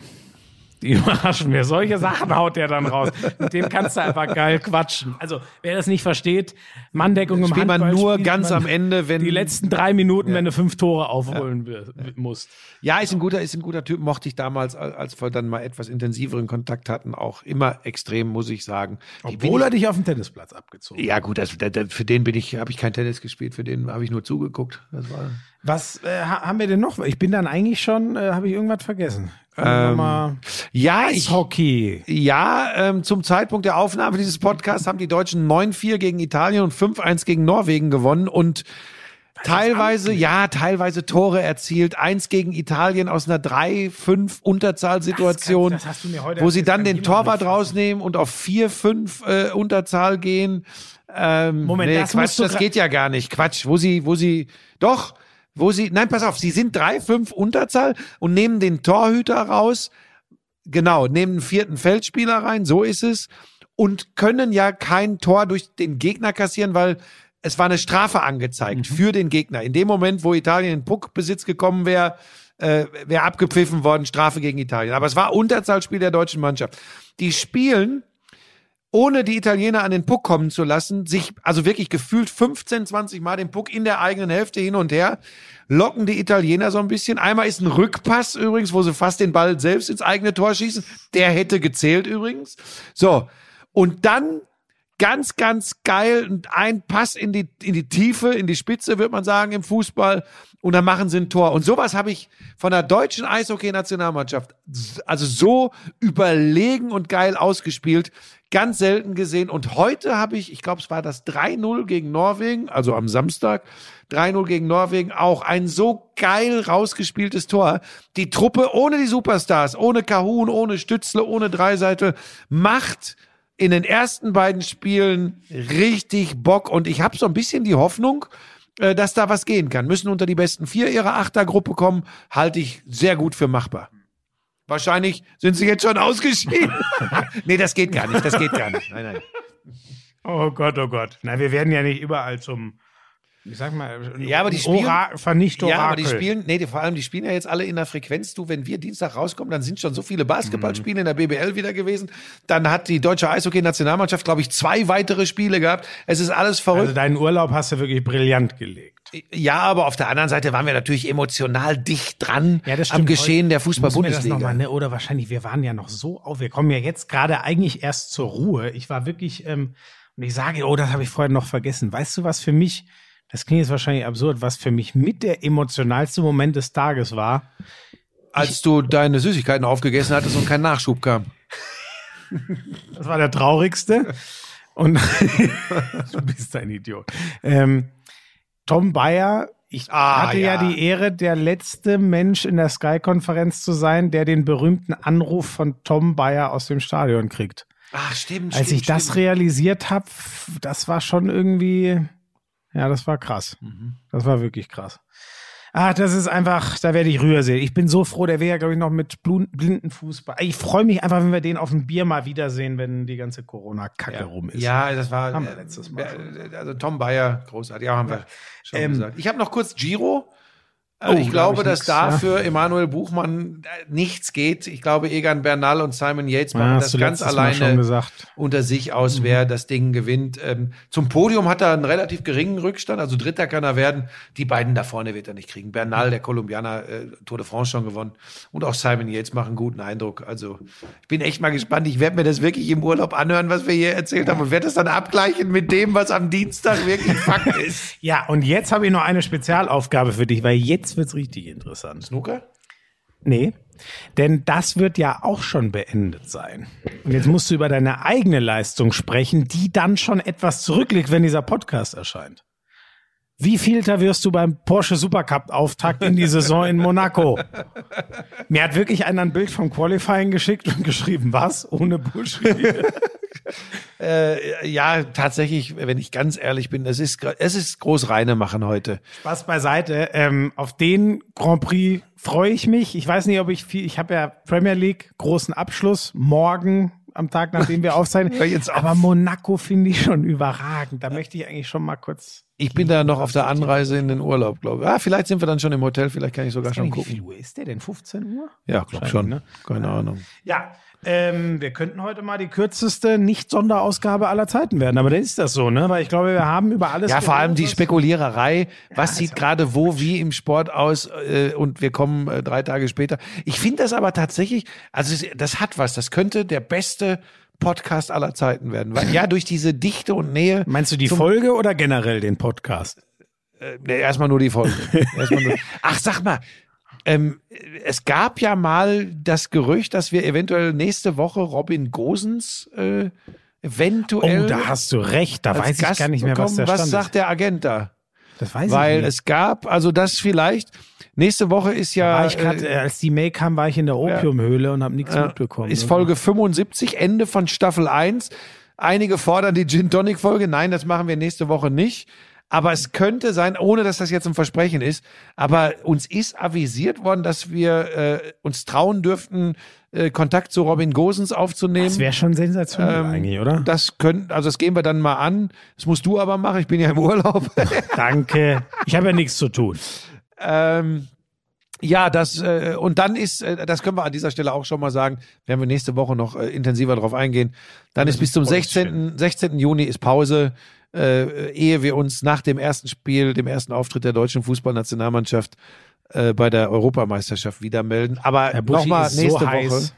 Die überraschen mir. Solche Sachen haut der dann raus. Mit dem kannst du einfach geil quatschen. Also, wer das nicht versteht, Manndeckung im Spielt man Handball nur ganz man am Ende, wenn die letzten drei Minuten, wenn du fünf Tore aufholen wir- musst. Ja, ist ein guter, ist ein guter Typ. Mochte ich damals, als wir dann mal etwas intensiveren Kontakt hatten, auch immer extrem, muss ich sagen. Obwohl ich, er dich auf dem Tennisplatz abgezogen hat. ja gut, der, für den bin ich, habe ich kein Tennis gespielt, für den habe ich nur zugeguckt. Das war. Was äh, ha- haben wir denn noch? Ich bin dann eigentlich schon, äh, habe ich irgendwas vergessen. Ähm, Ja, ich, ja, ähm, zum Zeitpunkt der Aufnahme dieses Podcasts haben die Deutschen 9-4 gegen Italien und 5-1 gegen Norwegen gewonnen und teilweise, ja, teilweise Tore erzielt. Eins gegen Italien aus einer 3-5 Unterzahlsituation, wo sie dann den Torwart rausnehmen und auf 4-5 äh, Unterzahl gehen. Ähm, Moment, nee, das Quatsch, das geht ja gar nicht. Quatsch, wo sie, wo sie, doch, wo sie, nein, pass auf, sie sind 3-5 Unterzahl und nehmen den Torhüter raus, genau, nehmen einen vierten Feldspieler rein, so ist es, und können ja kein Tor durch den Gegner kassieren, weil es war eine Strafe angezeigt für den Gegner. In dem Moment, wo Italien in Puckbesitz gekommen wäre, äh, wäre abgepfiffen worden, Strafe gegen Italien. Aber es war Unterzahlspiel der deutschen Mannschaft. Die spielen ohne die Italiener an den Puck kommen zu lassen, sich also wirklich gefühlt 15, 20 Mal den Puck in der eigenen Hälfte hin und her, locken die Italiener so ein bisschen. Einmal ist ein Rückpass übrigens, wo sie fast den Ball selbst ins eigene Tor schießen. Der hätte gezählt übrigens. So. Und dann ganz, ganz geil und ein Pass in die, in die Tiefe, in die Spitze, wird man sagen, im Fußball. Und dann machen sie ein Tor. Und sowas habe ich von der deutschen Eishockey-Nationalmannschaft, also so überlegen und geil ausgespielt, ganz selten gesehen. Und heute habe ich, ich glaube, es war das 3-0 gegen Norwegen, also am Samstag, 3-0 gegen Norwegen, auch ein so geil rausgespieltes Tor. Die Truppe ohne die Superstars, ohne Kahun, ohne Stützle, ohne Dreiseitel, macht in den ersten beiden Spielen richtig Bock und ich habe so ein bisschen die Hoffnung, äh, dass da was gehen kann. Müssen unter die besten vier ihrer Achtergruppe kommen, halte ich sehr gut für machbar. Wahrscheinlich sind sie jetzt schon ausgeschieden. nee, das geht gar nicht, das geht gar nicht. Nein, nein. Oh Gott, oh Gott. Na, wir werden ja nicht überall zum, ich sag mal, Ja, aber die spielen- Ora. Ja, aber die spielen, nee, die, vor allem, die spielen ja jetzt alle in der Frequenz. Du, wenn wir Dienstag rauskommen, dann sind schon so viele Basketballspiele in der BBL wieder gewesen. Dann hat die deutsche Eishockey-Nationalmannschaft, glaube ich, zwei weitere Spiele gehabt. Es ist alles verrückt. Also deinen Urlaub hast du wirklich brillant gelegt. Ja, aber auf der anderen Seite waren wir natürlich emotional dicht dran Ja, am. Geschehen der Fußball-Bundesliga. mal, ne? Oder wahrscheinlich, wir waren ja noch so auf. Wir kommen ja jetzt gerade eigentlich erst zur Ruhe. Ich war wirklich, ähm, und ich sage, oh, das habe ich vorher noch vergessen. Weißt du, was für mich, das klingt jetzt wahrscheinlich absurd, was für mich mit der emotionalste Moment des Tages war? Als du deine Süßigkeiten aufgegessen hattest und kein Nachschub kam. Das war der traurigste. Und du bist ein Idiot. Ähm, Tom Bayer, ich Ah, hatte ja. ja. die Ehre, der letzte Mensch in der Sky-Konferenz zu sein, der den berühmten Anruf von Tom Bayer aus dem Stadion kriegt. Ach, stimmt, Als stimmt, ich das stimmt. realisiert habe, das war schon irgendwie, ja, das war krass. Mhm. Das war wirklich krass. Ah, das ist einfach, da werde ich rührsehen. Ich bin so froh, der wäre ja, glaube ich, noch mit blinden Fußball. Ich freue mich einfach, wenn wir den auf dem Bier mal wiedersehen, wenn die ganze Corona-Kacke rum ist. Ja, das war Haben wir äh, letztes Mal äh, Also Tom Bayer, großartig. Ja, haben wir schon Ähm, gesagt. Ich habe noch kurz Giro. Äh, Oh, ich glaube, ich dass nix, da ja. für Emanuel Buchmann nichts geht. Ich glaube, Egan Bernal und Simon Yates machen Ja, das ganz alleine unter sich aus, Mhm. wer das Ding gewinnt. Ähm, zum Podium hat er einen relativ geringen Rückstand, also Dritter kann er werden. Die beiden da vorne wird er nicht kriegen. Bernal, der Kolumbianer, äh, Tour de France schon gewonnen. Und auch Simon Yates machen einen guten Eindruck. Also ich bin echt mal gespannt. Ich werde mir das wirklich im Urlaub anhören, was wir hier erzählt haben und werde das dann abgleichen mit dem, was am Dienstag wirklich Fakt ist. Ja, und jetzt habe ich noch eine Spezialaufgabe für dich, weil jetzt wird's richtig interessant. Snooker? Nee, denn das wird ja auch schon beendet sein. Und jetzt musst du über deine eigene Leistung sprechen, die dann schon etwas zurückliegt, wenn dieser Podcast erscheint. Wie vielter wirst du beim Porsche Supercup Auftakt in die Saison in Monaco? Mir hat wirklich einer ein Bild vom Qualifying geschickt und geschrieben, was? Ohne Bullshit. Äh, ja, tatsächlich, wenn ich ganz ehrlich bin, es ist, es ist groß reine machen heute. Spaß beiseite. Ähm, auf den Grand Prix freue ich mich. Ich weiß nicht, ob ich viel, ich habe ja Premier League, großen Abschluss, morgen am Tag, nachdem wir aufzeichnen. Jetzt auf. Aber Monaco finde ich schon überragend. Da möchte ich eigentlich schon mal kurz. Ich bin da noch auf der Anreise in den Urlaub, glaube ich. Ah, vielleicht sind wir dann schon im Hotel, vielleicht kann ich sogar schon Wie gucken. viel Uhr ist der denn? 15 Uhr? Ja, glaube schon. ne? Keine Ahnung. Ja, ähm, wir könnten heute mal die kürzeste Nicht-Sonderausgabe aller Zeiten werden. Aber dann ist das so, ne? Weil ich glaube, wir haben über alles. Ja, vor allem die Spekuliererei. Was ist sieht gerade wo, wie im Sport aus? Äh, und wir kommen äh, drei Tage später. Ich finde das aber tatsächlich, also das hat was. Das könnte der beste Podcast aller Zeiten werden. Weil, ja, durch diese Dichte und Nähe. Meinst du die Folge oder generell den Podcast? Äh, nee, erstmal nur die Folge. Erstmal nur. Ach, sag mal. Ähm, es gab ja mal das Gerücht, dass wir eventuell nächste Woche Robin Gosens äh, eventuell Oh, da hast du recht. Da weiß ich Gast gar nicht mehr, was bekommen. der Was Stand sagt ist. der Agent da? Das weiß Weil ich nicht. es gab, also das vielleicht, nächste Woche ist ja, war ich grad, äh, äh, als die Mail kam, war ich in der Opiumhöhle und habe nichts äh, mitbekommen. ist Folge 75, Ende von Staffel 1. Einige fordern die Gin Tonic Folge. Nein, das machen wir nächste Woche nicht. Aber es könnte sein, ohne dass das jetzt ein Versprechen ist, aber uns ist avisiert worden, dass wir äh, uns trauen dürften, äh, Kontakt zu Robin Gosens aufzunehmen. Das wäre schon sensationell Ähm, eigentlich, oder? Das können, also das gehen wir dann mal an. Das musst du aber machen. Ich bin ja im Urlaub. Danke. Ich habe ja nichts zu tun. Ähm, ja, das äh, und dann ist, äh, das können wir an dieser Stelle auch schon mal sagen, werden wir nächste Woche noch äh, intensiver drauf eingehen. Dann ist bis zum 16. 16. Juni ist Pause, äh, ehe wir uns nach dem ersten Spiel, dem ersten Auftritt der deutschen Fußballnationalmannschaft äh, bei der Europameisterschaft wieder melden. Aber nochmal nächste so Woche. heiß.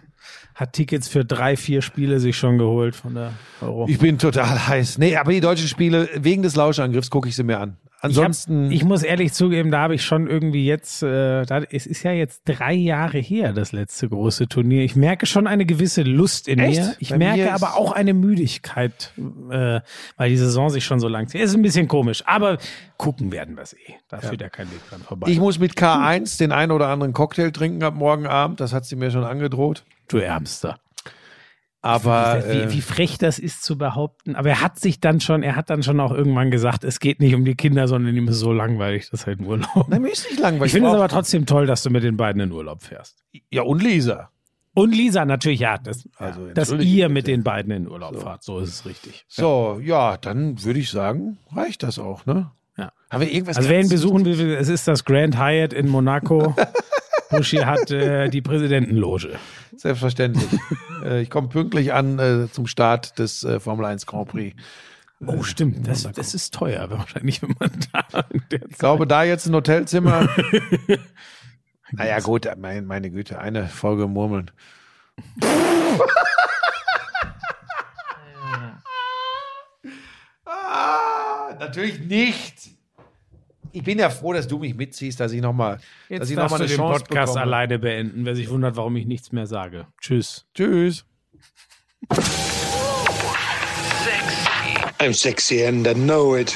Hat Tickets für drei, vier Spiele sich schon geholt von der Euro. Ich bin total heiß. Nee, aber die deutschen Spiele, wegen des Lauschangriffs gucke ich sie mir an. Ansonsten. Ich, hab, ich muss ehrlich zugeben, da habe ich schon irgendwie jetzt, äh, da, es ist ja jetzt drei Jahre her, das letzte große Turnier. Ich merke schon eine gewisse Lust in Echt? mir. Ich Bei mir merke ist- aber auch eine Müdigkeit, äh, weil die Saison sich schon so lang zieht. Ist ein bisschen komisch, aber gucken werden wir es eh. Da führt ja kein Weg dran vorbei. ich muss mit K1 den einen oder anderen Cocktail trinken ab morgen Abend. Das hat sie mir schon angedroht. du Ärmster. Aber wie, äh, wie frech das ist zu behaupten. Aber er hat sich dann schon, er hat dann schon auch irgendwann gesagt, es geht nicht um die Kinder, sondern ihm ist so langweilig, das halt im Urlaub. Nein, mir ist nicht langweilig. Ich finde es aber trotzdem toll, dass du mit den beiden in Urlaub fährst. Ja, und Lisa. Und Lisa natürlich, ja, das, Also, dass ihr mit den beiden in Urlaub fahrt, so ist es richtig. So, ja, dann würde ich sagen, reicht das auch, ne? Ja. Haben wir irgendwas Also wer ihn besuchen will, es ist das Grand Hyatt in Monaco. Buschi hat äh, die Präsidentenloge. Selbstverständlich. äh, ich komme pünktlich an äh, zum Start des äh, Formel 1 Grand Prix. Oh, stimmt, das, das ist teuer, wahrscheinlich, wenn man da Ich glaube, da jetzt ein Hotelzimmer. naja, gut, mein, meine Güte, eine Folge murmeln. ah, natürlich nicht. Ich bin ja froh, dass du mich mitziehst, dass ich nochmal dass Jetzt ich noch darfst mal du den Chance Podcast bekomme. alleine beenden, wer sich wundert, warum ich nichts mehr sage. Tschüss. Tschüss. I'm sexy and I know it.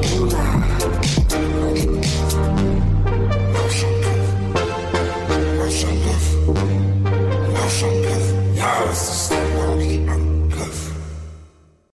Dracula.